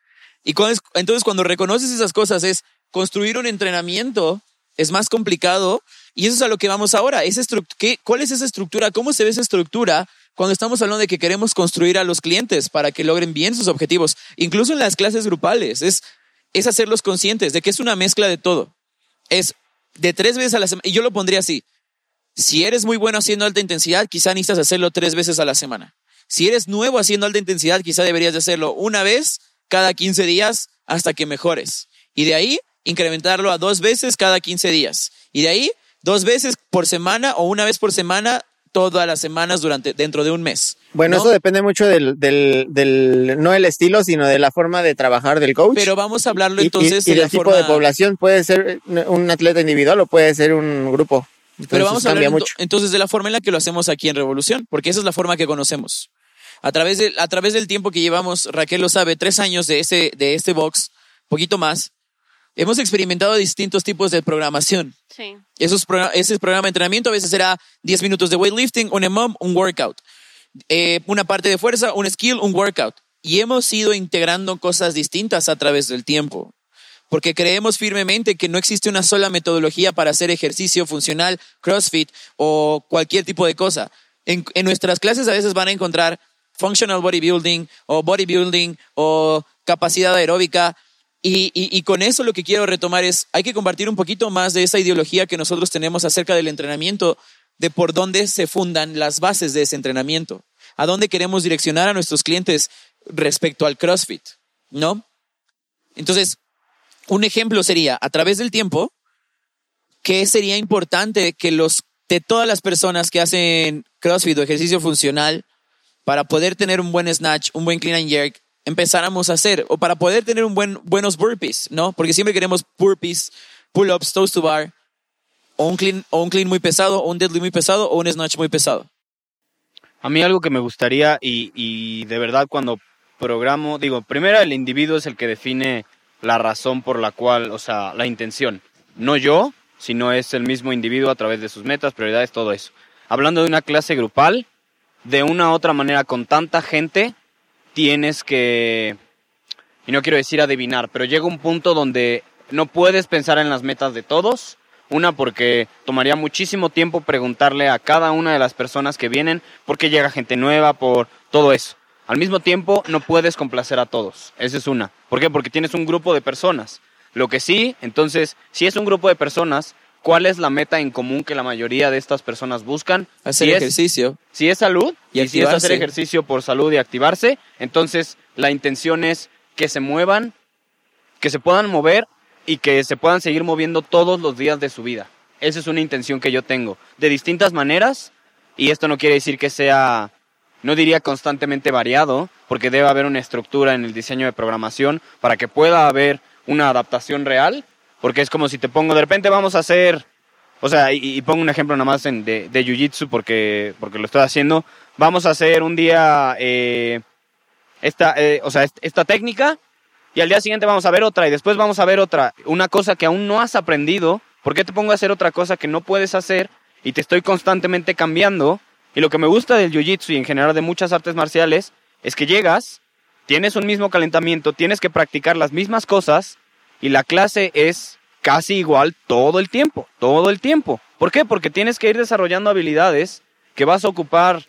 Y entonces cuando reconoces esas cosas es construir un entrenamiento es más complicado y eso es a lo que vamos ahora. Esa ¿qué- ¿Cuál es esa estructura? ¿Cómo se ve esa estructura cuando estamos hablando de que queremos construir a los clientes para que logren bien sus objetivos? Incluso en las clases grupales es, es hacerlos conscientes de que es una mezcla de todo. Es de tres veces a la semana. Y yo lo pondría así. Si eres muy bueno haciendo alta intensidad, quizá necesitas hacerlo tres veces a la semana. Si eres nuevo haciendo alta intensidad, quizá deberías de hacerlo una vez cada 15 días hasta que mejores. Y de ahí incrementarlo a dos veces cada 15 días. Y de ahí dos veces por semana o una vez por semana todas las semanas durante dentro de un mes. Bueno, ¿no? eso depende mucho del, del, del, no el estilo, sino de la forma de trabajar del coach. Pero vamos a hablarlo y, y- entonces y de del tipo forma de población. Puede ser un atleta individual o puede ser un grupo. Entonces, Pero vamos a hablar mucho. entonces de la forma en la que lo hacemos aquí en Revolución, porque esa es la forma que conocemos. A través, de, a través del tiempo que llevamos, Raquel lo sabe, tres años de, ese, de este box, poquito más, hemos experimentado distintos tipos de programación. Sí. Esos progr- ese programa de entrenamiento a veces era 10 minutos de weightlifting, un EMOM, un workout. Eh, una parte de fuerza, un skill, un workout. Y hemos ido integrando cosas distintas a través del tiempo. Porque creemos firmemente que no existe una sola metodología para hacer ejercicio funcional, CrossFit o cualquier tipo de cosa. En, en nuestras clases a veces van a encontrar functional bodybuilding o bodybuilding o capacidad aeróbica. Y, y- con eso lo que quiero retomar es, hay que compartir un poquito más de esa ideología que nosotros tenemos acerca del entrenamiento, de por dónde se fundan las bases de ese entrenamiento, a dónde queremos direccionar a nuestros clientes respecto al CrossFit, ¿no? Entonces, un ejemplo sería, a través del tiempo, ¿qué sería importante que los de todas las personas que hacen CrossFit o ejercicio funcional para poder tener un buen snatch, un buen clean and jerk, empezáramos a hacer o para poder tener un buen buenos burpees, ¿no? Porque siempre queremos burpees, pull-ups, toes to bar o un clean o un clean muy pesado o un deadlift muy pesado o un snatch muy pesado. A mí algo que me gustaría y, y de verdad cuando programo, digo, primero el individuo es el que define la razón por la cual, o sea, la intención. No yo, sino es el mismo individuo a través de sus metas, prioridades, todo eso. Hablando de una clase grupal, de una u otra manera con tanta gente, tienes que, y no quiero decir adivinar, pero llega un punto donde no puedes pensar en las metas de todos. Una porque tomaría muchísimo tiempo preguntarle a cada una de las personas que vienen por qué llega gente nueva, por todo eso. Al mismo tiempo no puedes complacer a todos. Esa es una. ¿Por qué? Porque tienes un grupo de personas. Lo que sí, entonces, si es un grupo de personas, ¿cuál es la meta en común que la mayoría de estas personas buscan? Hacer Si es- ejercicio. si es salud Y y, si es hacer ejercicio por salud y activarse, entonces la intención es que se muevan, que se puedan mover y que se puedan seguir moviendo todos los días de su vida. Esa es una intención que yo tengo, de distintas maneras, y esto no quiere decir que sea, no diría constantemente variado, porque debe haber una estructura en el diseño de programación para que pueda haber una adaptación real, porque es como si te pongo, de repente vamos a hacer o sea, y, pongo un ejemplo nada más en- de, de Jiu-Jitsu porque, porque lo estoy haciendo. Vamos a hacer un día eh, esta, eh, o sea, est- esta técnica y al día siguiente vamos a ver otra y después vamos a ver otra, una cosa que aún no has aprendido, ¿por qué te pongo a hacer otra cosa que no puedes hacer y te estoy constantemente cambiando? Y lo que me gusta del jiu-jitsu y en general de muchas artes marciales es que llegas, tienes un mismo calentamiento, tienes que practicar las mismas cosas y la clase es casi igual todo el tiempo, todo el tiempo. ¿Por qué? Porque tienes que ir desarrollando habilidades que vas a ocupar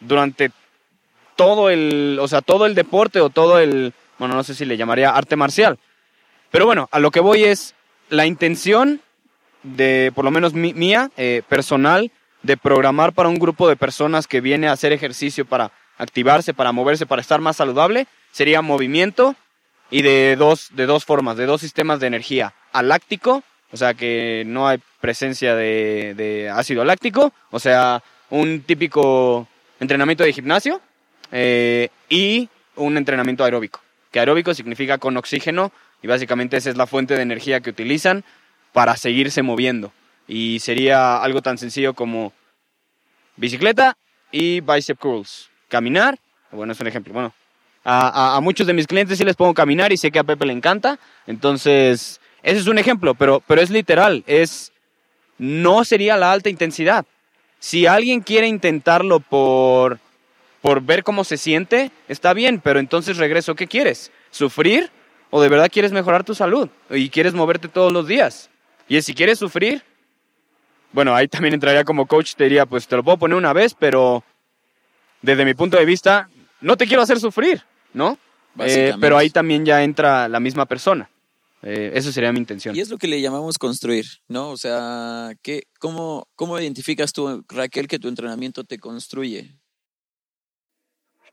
durante todo el, o sea, todo el deporte o todo el, bueno, no sé si le llamaría arte marcial. Pero bueno, a lo que voy es la intención de, por lo menos mía, eh, personal, de programar para un grupo de personas que viene a hacer ejercicio para activarse, para moverse, para estar más saludable, sería movimiento y de dos, de dos formas, de dos sistemas de energía. Aláctico, o sea que no hay presencia de, ácido láctico, o sea, un típico entrenamiento de gimnasio, eh, y un entrenamiento aeróbico, que aeróbico significa con oxígeno y básicamente esa es la fuente de energía que utilizan para seguirse moviendo. Y sería algo tan sencillo como bicicleta y bicep curls. Caminar, bueno, es un ejemplo. Bueno, a, muchos de mis clientes sí les pongo caminar y sé que a Pepe le encanta. Entonces, ese es un ejemplo, pero, pero es literal, es no sería la alta intensidad. Si alguien quiere intentarlo por, por ver cómo se siente, está bien, pero entonces regreso, ¿qué quieres? ¿Sufrir? ¿O de verdad quieres mejorar tu salud? ¿Y quieres moverte todos los días? Y si quieres sufrir, bueno, ahí también entraría como coach, te diría, pues te lo puedo poner una vez, pero desde mi punto de vista, no te quiero hacer sufrir, ¿no? Eh, Básicamente. pero ahí también ya entra la misma persona. Eh, eso sería mi intención. Y es lo que le llamamos construir, ¿no? O sea, ¿qué, cómo, ¿cómo identificas tú, Raquel, que tu entrenamiento te construye?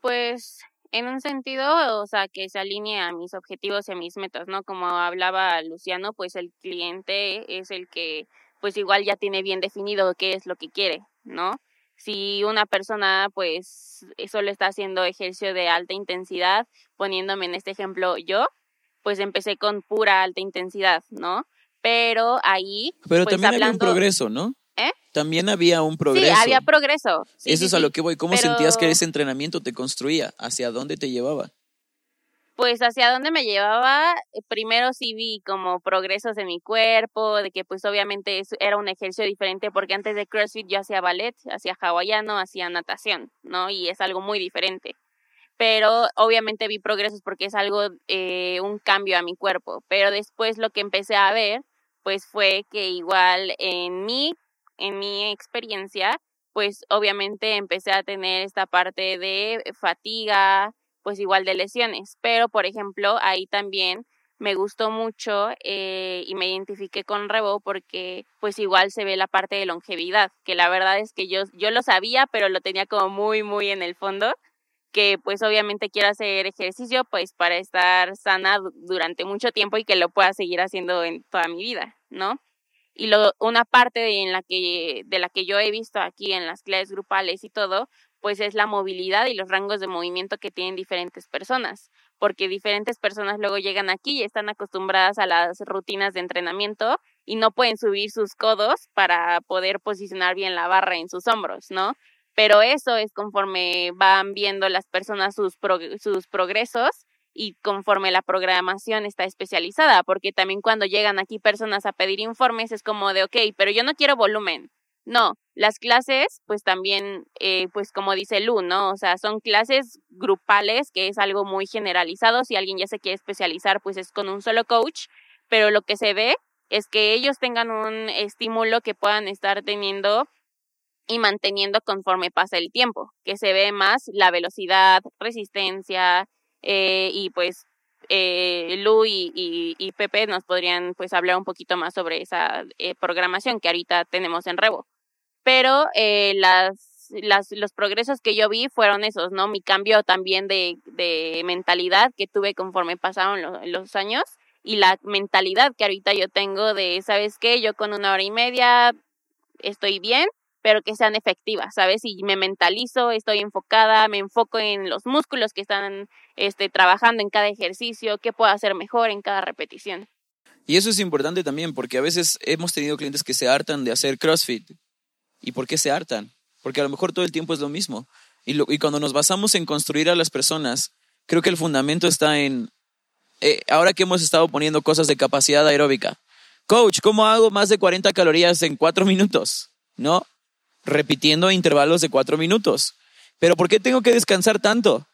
Pues en un sentido, o sea, que se alinee a mis objetivos y a mis metas, ¿no? Como hablaba Luciano, pues el cliente es el que, pues igual ya tiene bien definido qué es lo que quiere, ¿no? Si una persona, pues, solo está haciendo ejercicio de alta intensidad, poniéndome en este ejemplo yo, pues empecé con pura alta intensidad, ¿no? Pero ahí, Pero pues también había un progreso, ¿no? ¿Eh? También había un progreso. sí, había progreso. Sí, Eso sí, es a lo que voy. ¿Cómo Pero- sentías que ese entrenamiento te construía? ¿Hacia dónde te llevaba? Pues hacia dónde me llevaba, eh, primero sí vi como progresos en mi cuerpo, de que pues obviamente era un ejercicio diferente porque antes de CrossFit yo hacía ballet, hacía hawaiano, hacía natación, ¿no? Y es algo muy diferente. Pero obviamente vi progresos porque es algo, eh, un cambio a mi cuerpo. Pero después lo que empecé a ver, pues fue que igual en mí, en mi experiencia, pues obviamente empecé a tener esta parte de fatiga, pues igual de lesiones. Pero, por ejemplo, ahí también me gustó mucho eh, y me identifiqué con Rebo porque pues igual se ve la parte de longevidad, que la verdad es que yo, yo lo sabía, pero lo tenía como muy, muy en el fondo, que pues obviamente quiero hacer ejercicio pues para estar sana du- durante mucho tiempo y que lo pueda seguir haciendo en toda mi vida, ¿no? Y lo, una parte en la que, de la que yo he visto aquí en las clases grupales y todo, pues es la movilidad y los rangos de movimiento que tienen diferentes personas, porque diferentes personas luego llegan aquí y están acostumbradas a las rutinas de entrenamiento y no pueden subir sus codos para poder posicionar bien la barra en sus hombros, ¿no? Pero eso es conforme van viendo las personas sus, sus progresos y conforme la programación está especializada, porque también cuando llegan aquí personas a pedir informes es como de, ok, pero yo no quiero volumen, no, las clases, pues también, eh, pues como dice Lu, ¿no? O sea, son clases grupales, que es algo muy generalizado. Si alguien ya se quiere especializar, pues es con un solo coach, pero lo que se ve es que ellos tengan un estímulo que puedan estar teniendo y manteniendo conforme pasa el tiempo, que se ve más la velocidad, resistencia, eh, y pues eh, Lu y, y, y Pepe nos podrían pues hablar un poquito más sobre esa eh, programación que ahorita tenemos en Revo. Pero eh, las, las, los progresos que yo vi fueron esos, ¿no? Mi cambio también de, de mentalidad que tuve conforme pasaron lo- los años y la mentalidad que ahorita yo tengo de, ¿sabes qué? Yo con una hora y media estoy bien, pero que sean efectivas, ¿sabes? Y me mentalizo, estoy enfocada, me enfoco en los músculos que están este, trabajando en cada ejercicio, qué puedo hacer mejor en cada repetición. Y eso es importante también, porque a veces hemos tenido clientes que se hartan de hacer CrossFit. ¿Y por qué se hartan? Porque a lo mejor todo el tiempo es lo mismo. Y, lo- y cuando nos basamos en construir a las personas creo que el fundamento está en, eh, ahora que hemos estado poniendo cosas de capacidad aeróbica. Coach, ¿cómo hago más de 40 calorías en cuatro minutos? ¿No? Repitiendo intervalos de cuatro minutos. Pero ¿por qué tengo que descansar tanto?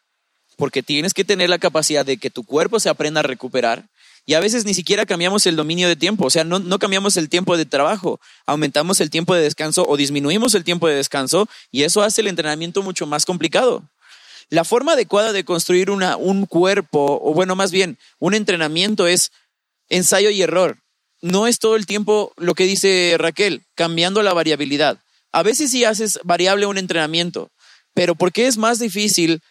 Porque tienes que tener la capacidad de que tu cuerpo se aprenda a recuperar. Y a veces ni siquiera cambiamos el dominio de tiempo, o sea, no, no cambiamos el tiempo de trabajo, aumentamos el tiempo de descanso o disminuimos el tiempo de descanso y eso hace el entrenamiento mucho más complicado. La forma adecuada de construir una, un cuerpo, o bueno, más bien, un entrenamiento es ensayo y error. No es todo el tiempo lo que dice Raquel, cambiando la variabilidad. A veces sí haces variable un entrenamiento, pero ¿por qué es más difícil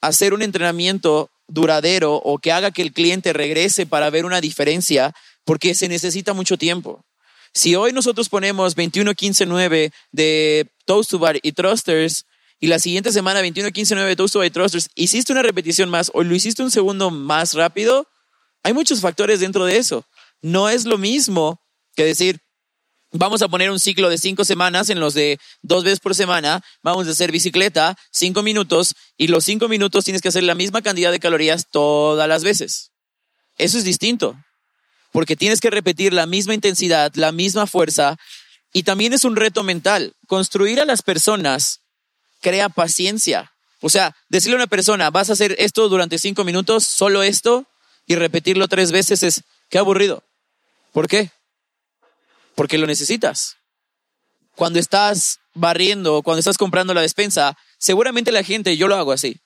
hacer un entrenamiento duradero o que haga que el cliente regrese para ver una diferencia? Porque se necesita mucho tiempo. Si hoy nosotros ponemos 21, 15, 9 de Toast to Bar y Thrusters y la siguiente semana 21, 15, 9 de Toast to Bar y Thrusters, hiciste una repetición más o lo hiciste un segundo más rápido, hay muchos factores dentro de eso. No es lo mismo que decir, Vamos a poner un ciclo de cinco semanas en los de dos veces por semana. Vamos a hacer bicicleta cinco minutos y los cinco minutos tienes que hacer la misma cantidad de calorías todas las veces. Eso es distinto, porque tienes que repetir la misma intensidad, la misma fuerza y también es un reto mental. Construir a las personas crea paciencia. O sea, decirle a una persona, vas a hacer esto durante cinco minutos, solo esto, y repetirlo tres veces es, qué aburrido. ¿Por qué? Porque lo necesitas. Cuando estás barriendo, cuando estás comprando la despensa, seguramente la gente, yo lo hago así.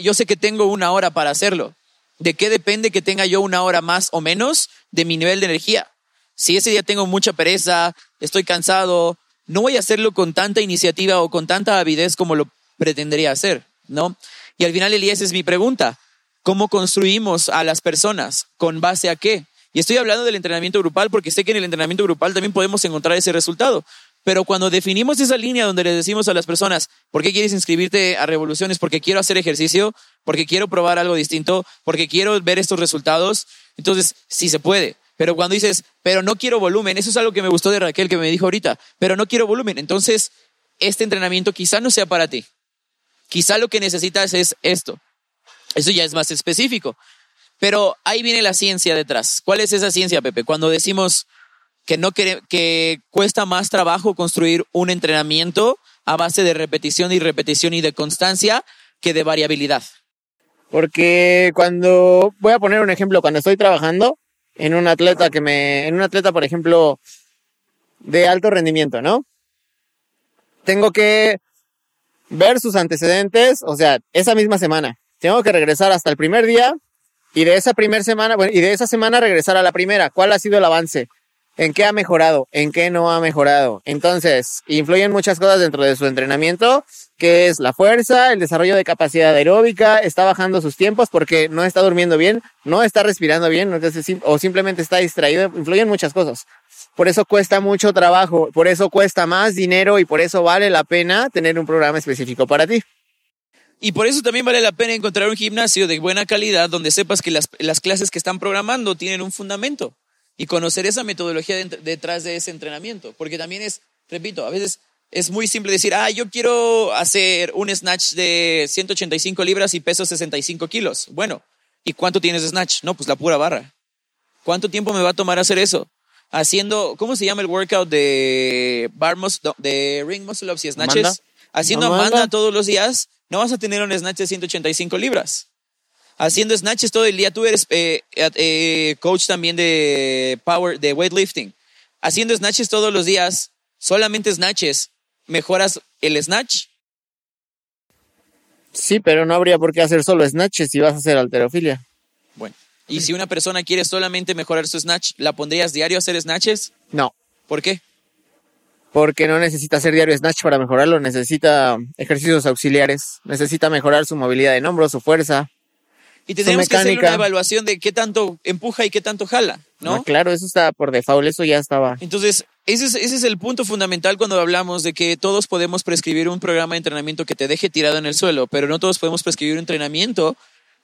Yo sé que tengo una hora para hacerlo. ¿De qué depende que tenga yo una hora más o menos de mi nivel de energía? Si ese día tengo mucha pereza, estoy cansado, no voy a hacerlo con tanta iniciativa o con tanta avidez como lo pretendería hacer, ¿no? Y al final, Elías, es mi pregunta. ¿Cómo construimos a las personas? ¿Con base a qué? Y estoy hablando del entrenamiento grupal porque sé que en el entrenamiento grupal también podemos encontrar ese resultado. Pero cuando definimos esa línea donde le decimos a las personas, ¿por qué quieres inscribirte a revoluciones? Porque quiero hacer ejercicio, porque quiero probar algo distinto, porque quiero ver estos resultados. Entonces, sí se puede. Pero cuando dices, pero no quiero volumen, eso es algo que me gustó de Raquel que me dijo ahorita, pero no quiero volumen. Entonces, este entrenamiento quizá no sea para ti. Quizá lo que necesitas es esto. Eso ya es más específico. Pero ahí viene la ciencia detrás. ¿Cuál es esa ciencia, Pepe? Cuando decimos que no que cuesta más trabajo construir un entrenamiento a base de repetición y repetición y de constancia que de variabilidad. Porque cuando voy a poner un ejemplo, cuando estoy trabajando en un atleta que me en un atleta, por ejemplo, de alto rendimiento, ¿no? Tengo que ver sus antecedentes, o sea, esa misma semana. Tengo que regresar hasta el primer día y de esa primera semana, bueno, y de esa semana regresar a la primera. ¿Cuál ha sido el avance? ¿En qué ha mejorado? ¿En qué no ha mejorado? Entonces, influyen muchas cosas dentro de su entrenamiento, que es la fuerza, el desarrollo de capacidad aeróbica, está bajando sus tiempos porque no está durmiendo bien, no está respirando bien, o simplemente está distraído. Influyen muchas cosas. Por eso cuesta mucho trabajo, por eso cuesta más dinero y por eso vale la pena tener un programa específico para ti. Y por eso también vale la pena encontrar un gimnasio de buena calidad donde sepas que las, las clases que están programando tienen un fundamento y conocer esa metodología detrás de ese entrenamiento. Porque también es, repito, a veces es muy simple decir, ah, yo quiero hacer un snatch de 185 libras y peso 65 kilos. Bueno, ¿y cuánto tienes de snatch? No, pues la pura barra. ¿Cuánto tiempo me va a tomar hacer eso? Haciendo, ¿cómo se llama el workout de bar de ring muscle ups y snatches? Haciendo Amanda todos los días no vas a tener un snatch de 185 libras. Haciendo snatches todo el día, tú eres eh, eh, coach también de power, de weightlifting. Haciendo snatches todos los días, solamente snatches, ¿mejoras el snatch? Sí, pero no habría por qué hacer solo snatches si vas a hacer alterofilia. Bueno, y si una persona quiere solamente mejorar su snatch, ¿la pondrías diario a hacer snatches? No. ¿Por qué? Porque no necesita hacer diario snatch para mejorarlo, necesita ejercicios auxiliares, necesita mejorar su movilidad en hombros, su fuerza. Y tenemos que hacer una evaluación de qué tanto empuja y qué tanto jala, ¿no? Ah, claro, eso está por default, eso ya estaba. Entonces, ese es, ese es el punto fundamental cuando hablamos de que todos podemos prescribir un programa de entrenamiento que te deje tirado en el suelo, pero no todos podemos prescribir un entrenamiento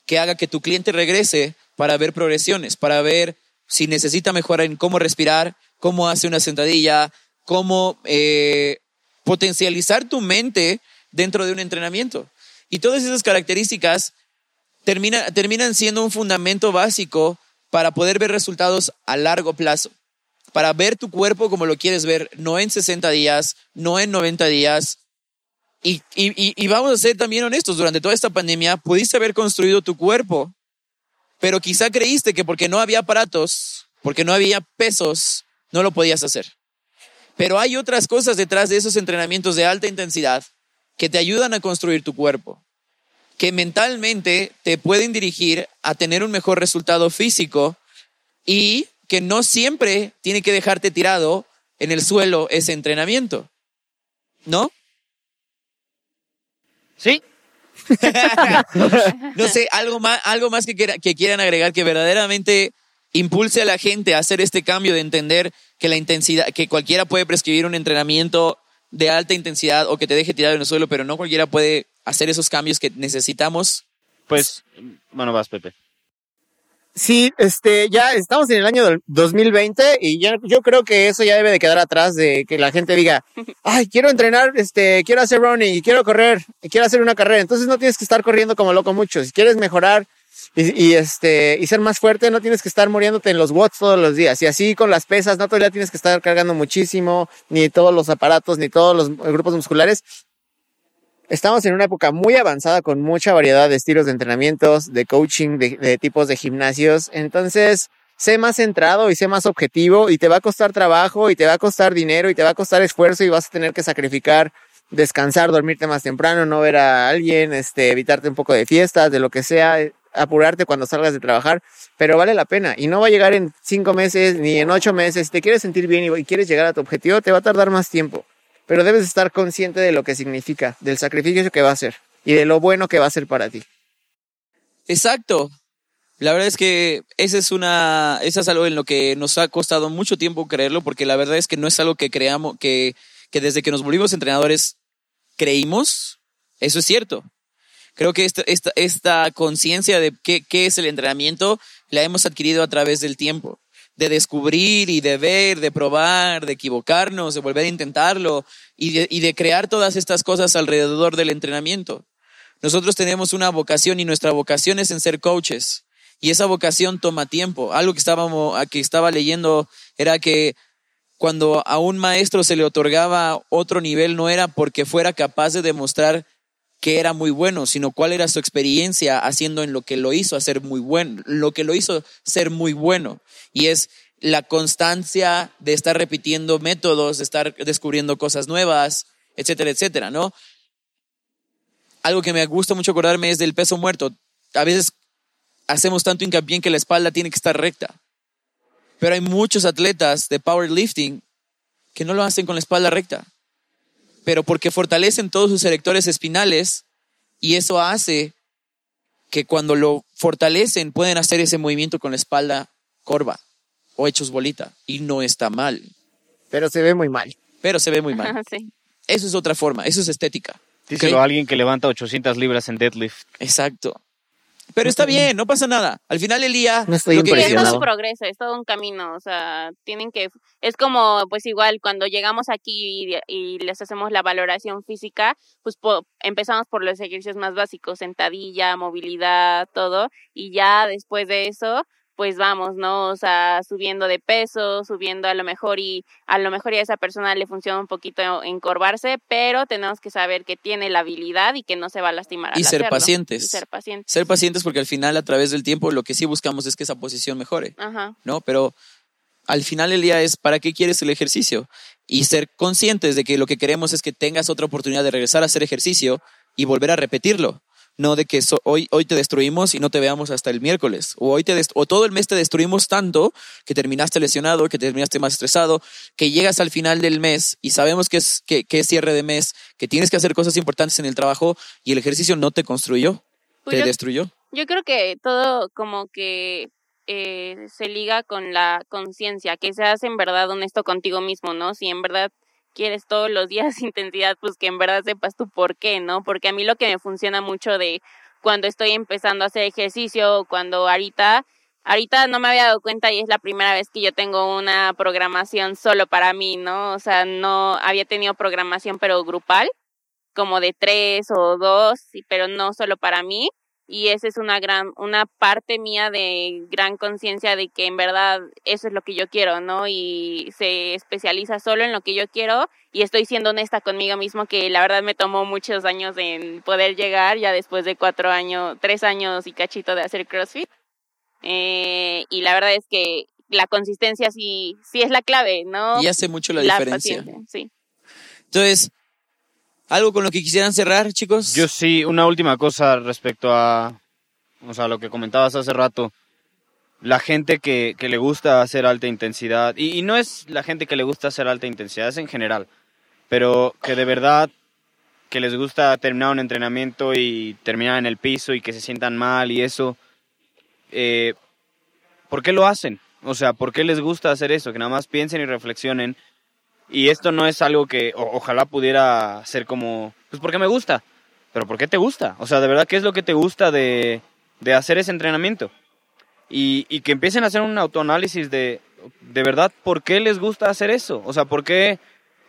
que haga que tu cliente regrese para ver progresiones, para ver si necesita mejorar en cómo respirar, cómo hace una sentadilla, cómo eh, potencializar tu mente dentro de un entrenamiento. Y todas esas características termina, terminan siendo un fundamento básico para poder ver resultados a largo plazo, para ver tu cuerpo como lo quieres ver, no en 60 días, no en 90 días. Y, y, y vamos a ser también honestos, durante toda esta pandemia pudiste haber construido tu cuerpo, pero quizá creíste que porque no había aparatos, porque no había pesos, no lo podías hacer. Pero hay otras cosas detrás de esos entrenamientos de alta intensidad que te ayudan a construir tu cuerpo, que mentalmente te pueden dirigir a tener un mejor resultado físico y que no siempre tiene que dejarte tirado en el suelo ese entrenamiento. ¿No? Sí. no sé, algo más, algo más que, que quieran agregar que verdaderamente impulse a la gente a hacer este cambio de entender que la intensidad, que cualquiera puede prescribir un entrenamiento de alta intensidad o que te deje tirado en el suelo, pero no cualquiera puede hacer esos cambios que necesitamos. Pues, bueno, vas, Pepe. Sí, este, ya estamos en el año 2020 y ya, yo creo que eso ya debe de quedar atrás de que la gente diga, ay, quiero entrenar, este, quiero hacer running, quiero correr, quiero hacer una carrera. Entonces no tienes que estar corriendo como loco mucho. Si quieres mejorar y, este, y ser más fuerte, no tienes que estar muriéndote en los watts todos los días. Y así con las pesas, no todavía tienes que estar cargando muchísimo, ni todos los aparatos, ni todos los grupos musculares. Estamos en una época muy avanzada con mucha variedad de estilos de entrenamientos, de coaching, de, tipos de gimnasios. Entonces, sé más centrado y sé más objetivo y te va a costar trabajo y te va a costar dinero y te va a costar esfuerzo y vas a tener que sacrificar descansar, dormirte más temprano, no ver a alguien, este, evitarte un poco de fiestas, de lo que sea, apurarte cuando salgas de trabajar, pero vale la pena y no va a llegar en cinco meses ni en ocho meses. Si te quieres sentir bien y quieres llegar a tu objetivo, te va a tardar más tiempo pero debes estar consciente de lo que significa, del sacrificio que va a ser y de lo bueno que va a ser para ti. Exacto. La verdad es que esa es una, eso es algo en lo que nos ha costado mucho tiempo creerlo, porque la verdad es que no es algo que creamos, que, que desde que nos volvimos entrenadores creímos. Eso es cierto. Creo que esta, esta, esta conciencia de qué, qué es el entrenamiento la hemos adquirido a través del tiempo de descubrir y de ver, de probar, de equivocarnos, de volver a intentarlo y de, y de crear todas estas cosas alrededor del entrenamiento. Nosotros tenemos una vocación y nuestra vocación es en ser coaches. Y esa vocación toma tiempo. Algo que estábamos, que estaba leyendo era que cuando a un maestro se le otorgaba otro nivel no era porque fuera capaz de demostrar que era muy bueno, sino cuál era su experiencia haciendo en lo que lo hizo hacer muy bueno, lo que lo hizo ser muy bueno. Y es la constancia de estar repitiendo métodos, de estar descubriendo cosas nuevas, etcétera, etcétera, ¿no? Algo que me gusta mucho acordarme es del peso muerto. A veces hacemos tanto hincapié en que la espalda tiene que estar recta. Pero hay muchos atletas de powerlifting que no lo hacen con la espalda recta pero porque fortalecen todos sus erectores espinales y eso hace que cuando lo fortalecen pueden hacer ese movimiento con la espalda corva o hechos bolita y no está mal. Pero se ve muy mal. Pero se ve muy mal. Eso es otra forma, eso es estética. Díselo a alguien que levanta 800 libras en deadlift. Exacto. Pero está bien, no pasa nada. Al final el día... No estoy lo que es todo un progreso, es todo un camino. O sea, tienen que... Es como, pues igual, cuando llegamos aquí y, les hacemos la valoración física, pues empezamos por los ejercicios más básicos, sentadilla, movilidad, todo. Y ya después de eso, pues vamos, ¿no? O sea, subiendo de peso, subiendo a lo mejor y a lo mejor a esa persona le funciona un poquito encorvarse, pero tenemos que saber que tiene la habilidad y que no se va a lastimar. Al y ser pacientes. Y ser pacientes. Ser pacientes porque al final a través del tiempo lo que sí buscamos es que esa posición mejore, Ajá. ¿no? Pero al final el día es para qué quieres el ejercicio y ser conscientes de que lo que queremos es que tengas otra oportunidad de regresar a hacer ejercicio y volver a repetirlo no de que hoy, hoy te destruimos y no te veamos hasta el miércoles, o, hoy te o todo el mes te destruimos tanto que terminaste lesionado, que terminaste más estresado, que llegas al final del mes y sabemos que es, que, es cierre de mes, que tienes que hacer cosas importantes en el trabajo y el ejercicio no te construyó, pues te destruyó. Yo creo que todo como que eh, se liga con la conciencia, que seas en verdad honesto contigo mismo, ¿no? Si en verdad quieres todos los días intensidad, pues que en verdad sepas tú por qué, ¿no? Porque a mí lo que me funciona mucho de cuando estoy empezando a hacer ejercicio, cuando ahorita, ahorita no me había dado cuenta y es la primera vez que yo tengo una programación solo para mí, ¿no? O sea, no había tenido programación pero grupal, como de tres o dos, pero no solo para mí y esa es una gran, una parte mía de gran conciencia de que en verdad eso es lo que yo quiero, ¿no? Y se especializa solo en lo que yo quiero y estoy siendo honesta conmigo mismo que la verdad me tomó muchos años en poder llegar ya después de cuatro años, tres años y cachito de hacer CrossFit. Eh, y la verdad es que la consistencia sí, sí es la clave, ¿no? Y hace mucho la, diferencia. sí. Entonces, ¿algo con lo que quisieran cerrar, chicos? Yo sí, una última cosa respecto a, o sea, lo que comentabas hace rato. La gente que, que le gusta hacer alta intensidad, y, y no es la gente que le gusta hacer alta intensidad, es en general, pero que de verdad que les gusta terminar un entrenamiento y terminar en el piso y que se sientan mal y eso, eh, ¿por qué lo hacen? O sea, ¿por qué les gusta hacer eso? Que nada más piensen y reflexionen. Y esto no es algo que ojalá pudiera ser como, pues porque me gusta. Pero ¿por qué te gusta? O sea, de verdad, ¿qué es lo que te gusta de, de hacer ese entrenamiento? Y, y que empiecen a hacer un autoanálisis de, de verdad, ¿por qué les gusta hacer eso? O sea, ¿por qué?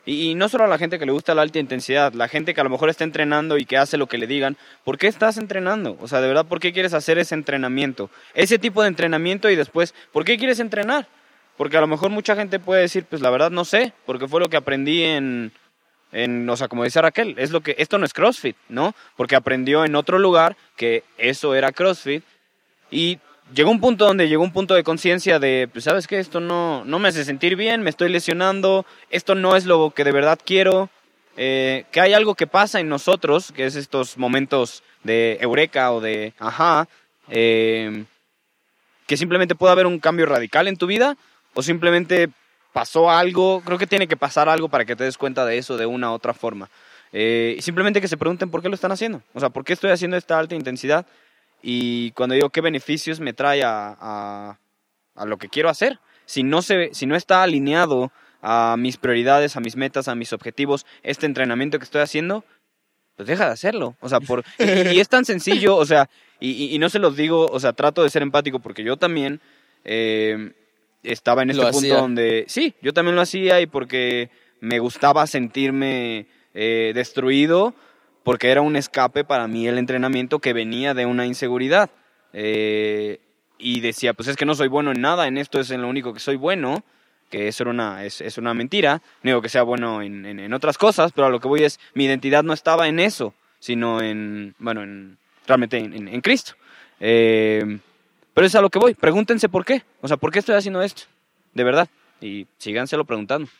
Y, y no solo a la gente que le gusta la alta intensidad, la gente que a lo mejor está entrenando y que hace lo que le digan, ¿por qué estás entrenando? O sea, de verdad, ¿por qué quieres hacer ese entrenamiento? Ese tipo de entrenamiento y después, ¿por qué quieres entrenar? Porque a lo mejor mucha gente puede decir, pues la verdad no sé, porque fue lo que aprendí en, en, o sea, como dice Raquel, es lo que, esto no es CrossFit, ¿no? Porque aprendió en otro lugar que eso era CrossFit y llegó un punto donde llegó un punto de conciencia de, pues sabes qué, esto no, no me hace sentir bien, me estoy lesionando, esto no es lo que de verdad quiero, eh, que hay algo que pasa en nosotros, que es estos momentos de eureka o de ajá, eh, que simplemente puede haber un cambio radical en tu vida o simplemente pasó algo, creo que tiene que pasar algo para que te des cuenta de eso de una u otra forma. Eh, simplemente que se pregunten por qué lo están haciendo, o sea, por qué estoy haciendo esta alta intensidad y cuando digo qué beneficios me trae a, a, lo que quiero hacer. Si no, se, si no está alineado a mis prioridades, a mis metas, a mis objetivos, este entrenamiento que estoy haciendo, pues deja de hacerlo. O sea, por, y, es tan sencillo, o sea, y no se los digo, o sea, trato de ser empático porque yo también eh, estaba en este punto hacía. donde, sí, yo también lo hacía y porque me gustaba sentirme eh, destruido, porque era un escape para mí el entrenamiento que venía de una inseguridad. Eh, y decía, pues es que no soy bueno en nada, en esto es en lo único que soy bueno, que eso era una, es, es una mentira. No digo que sea bueno en, en- en otras cosas, pero a lo que voy es, mi identidad no estaba en eso, sino en, bueno, en, realmente en, en- en Cristo. Eh, pero es a lo que voy, pregúntense por qué, o sea, ¿por qué estoy haciendo esto? De verdad, y síganselo preguntando.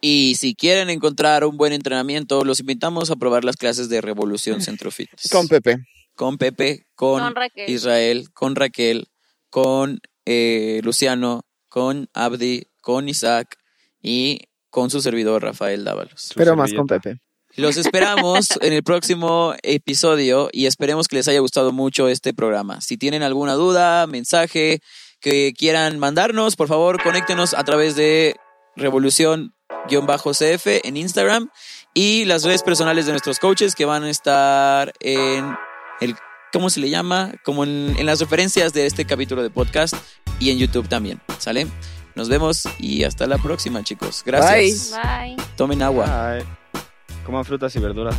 Y si quieren encontrar un buen entrenamiento, los invitamos a probar las clases de Revolución Centro Fitness. Con Pepe. Con Pepe, con, Con Raquel. Israel, con Raquel, con eh, Luciano, con Abdi, con Isaac y con su servidor Rafael Dávalos. Pero más con. Pepe. Los esperamos en el próximo episodio y esperemos que les haya gustado mucho este programa. Si tienen alguna duda, mensaje que quieran mandarnos, por favor, conéctenos a través de Revolución-CF en Instagram y las redes personales de nuestros coaches que van a estar en el, ¿cómo se le llama? Como en, en las referencias de este capítulo de podcast y en YouTube también, ¿sale? Nos vemos y hasta la próxima, chicos. Gracias. Bye. Tomen agua. Bye. Coman frutas y verduras.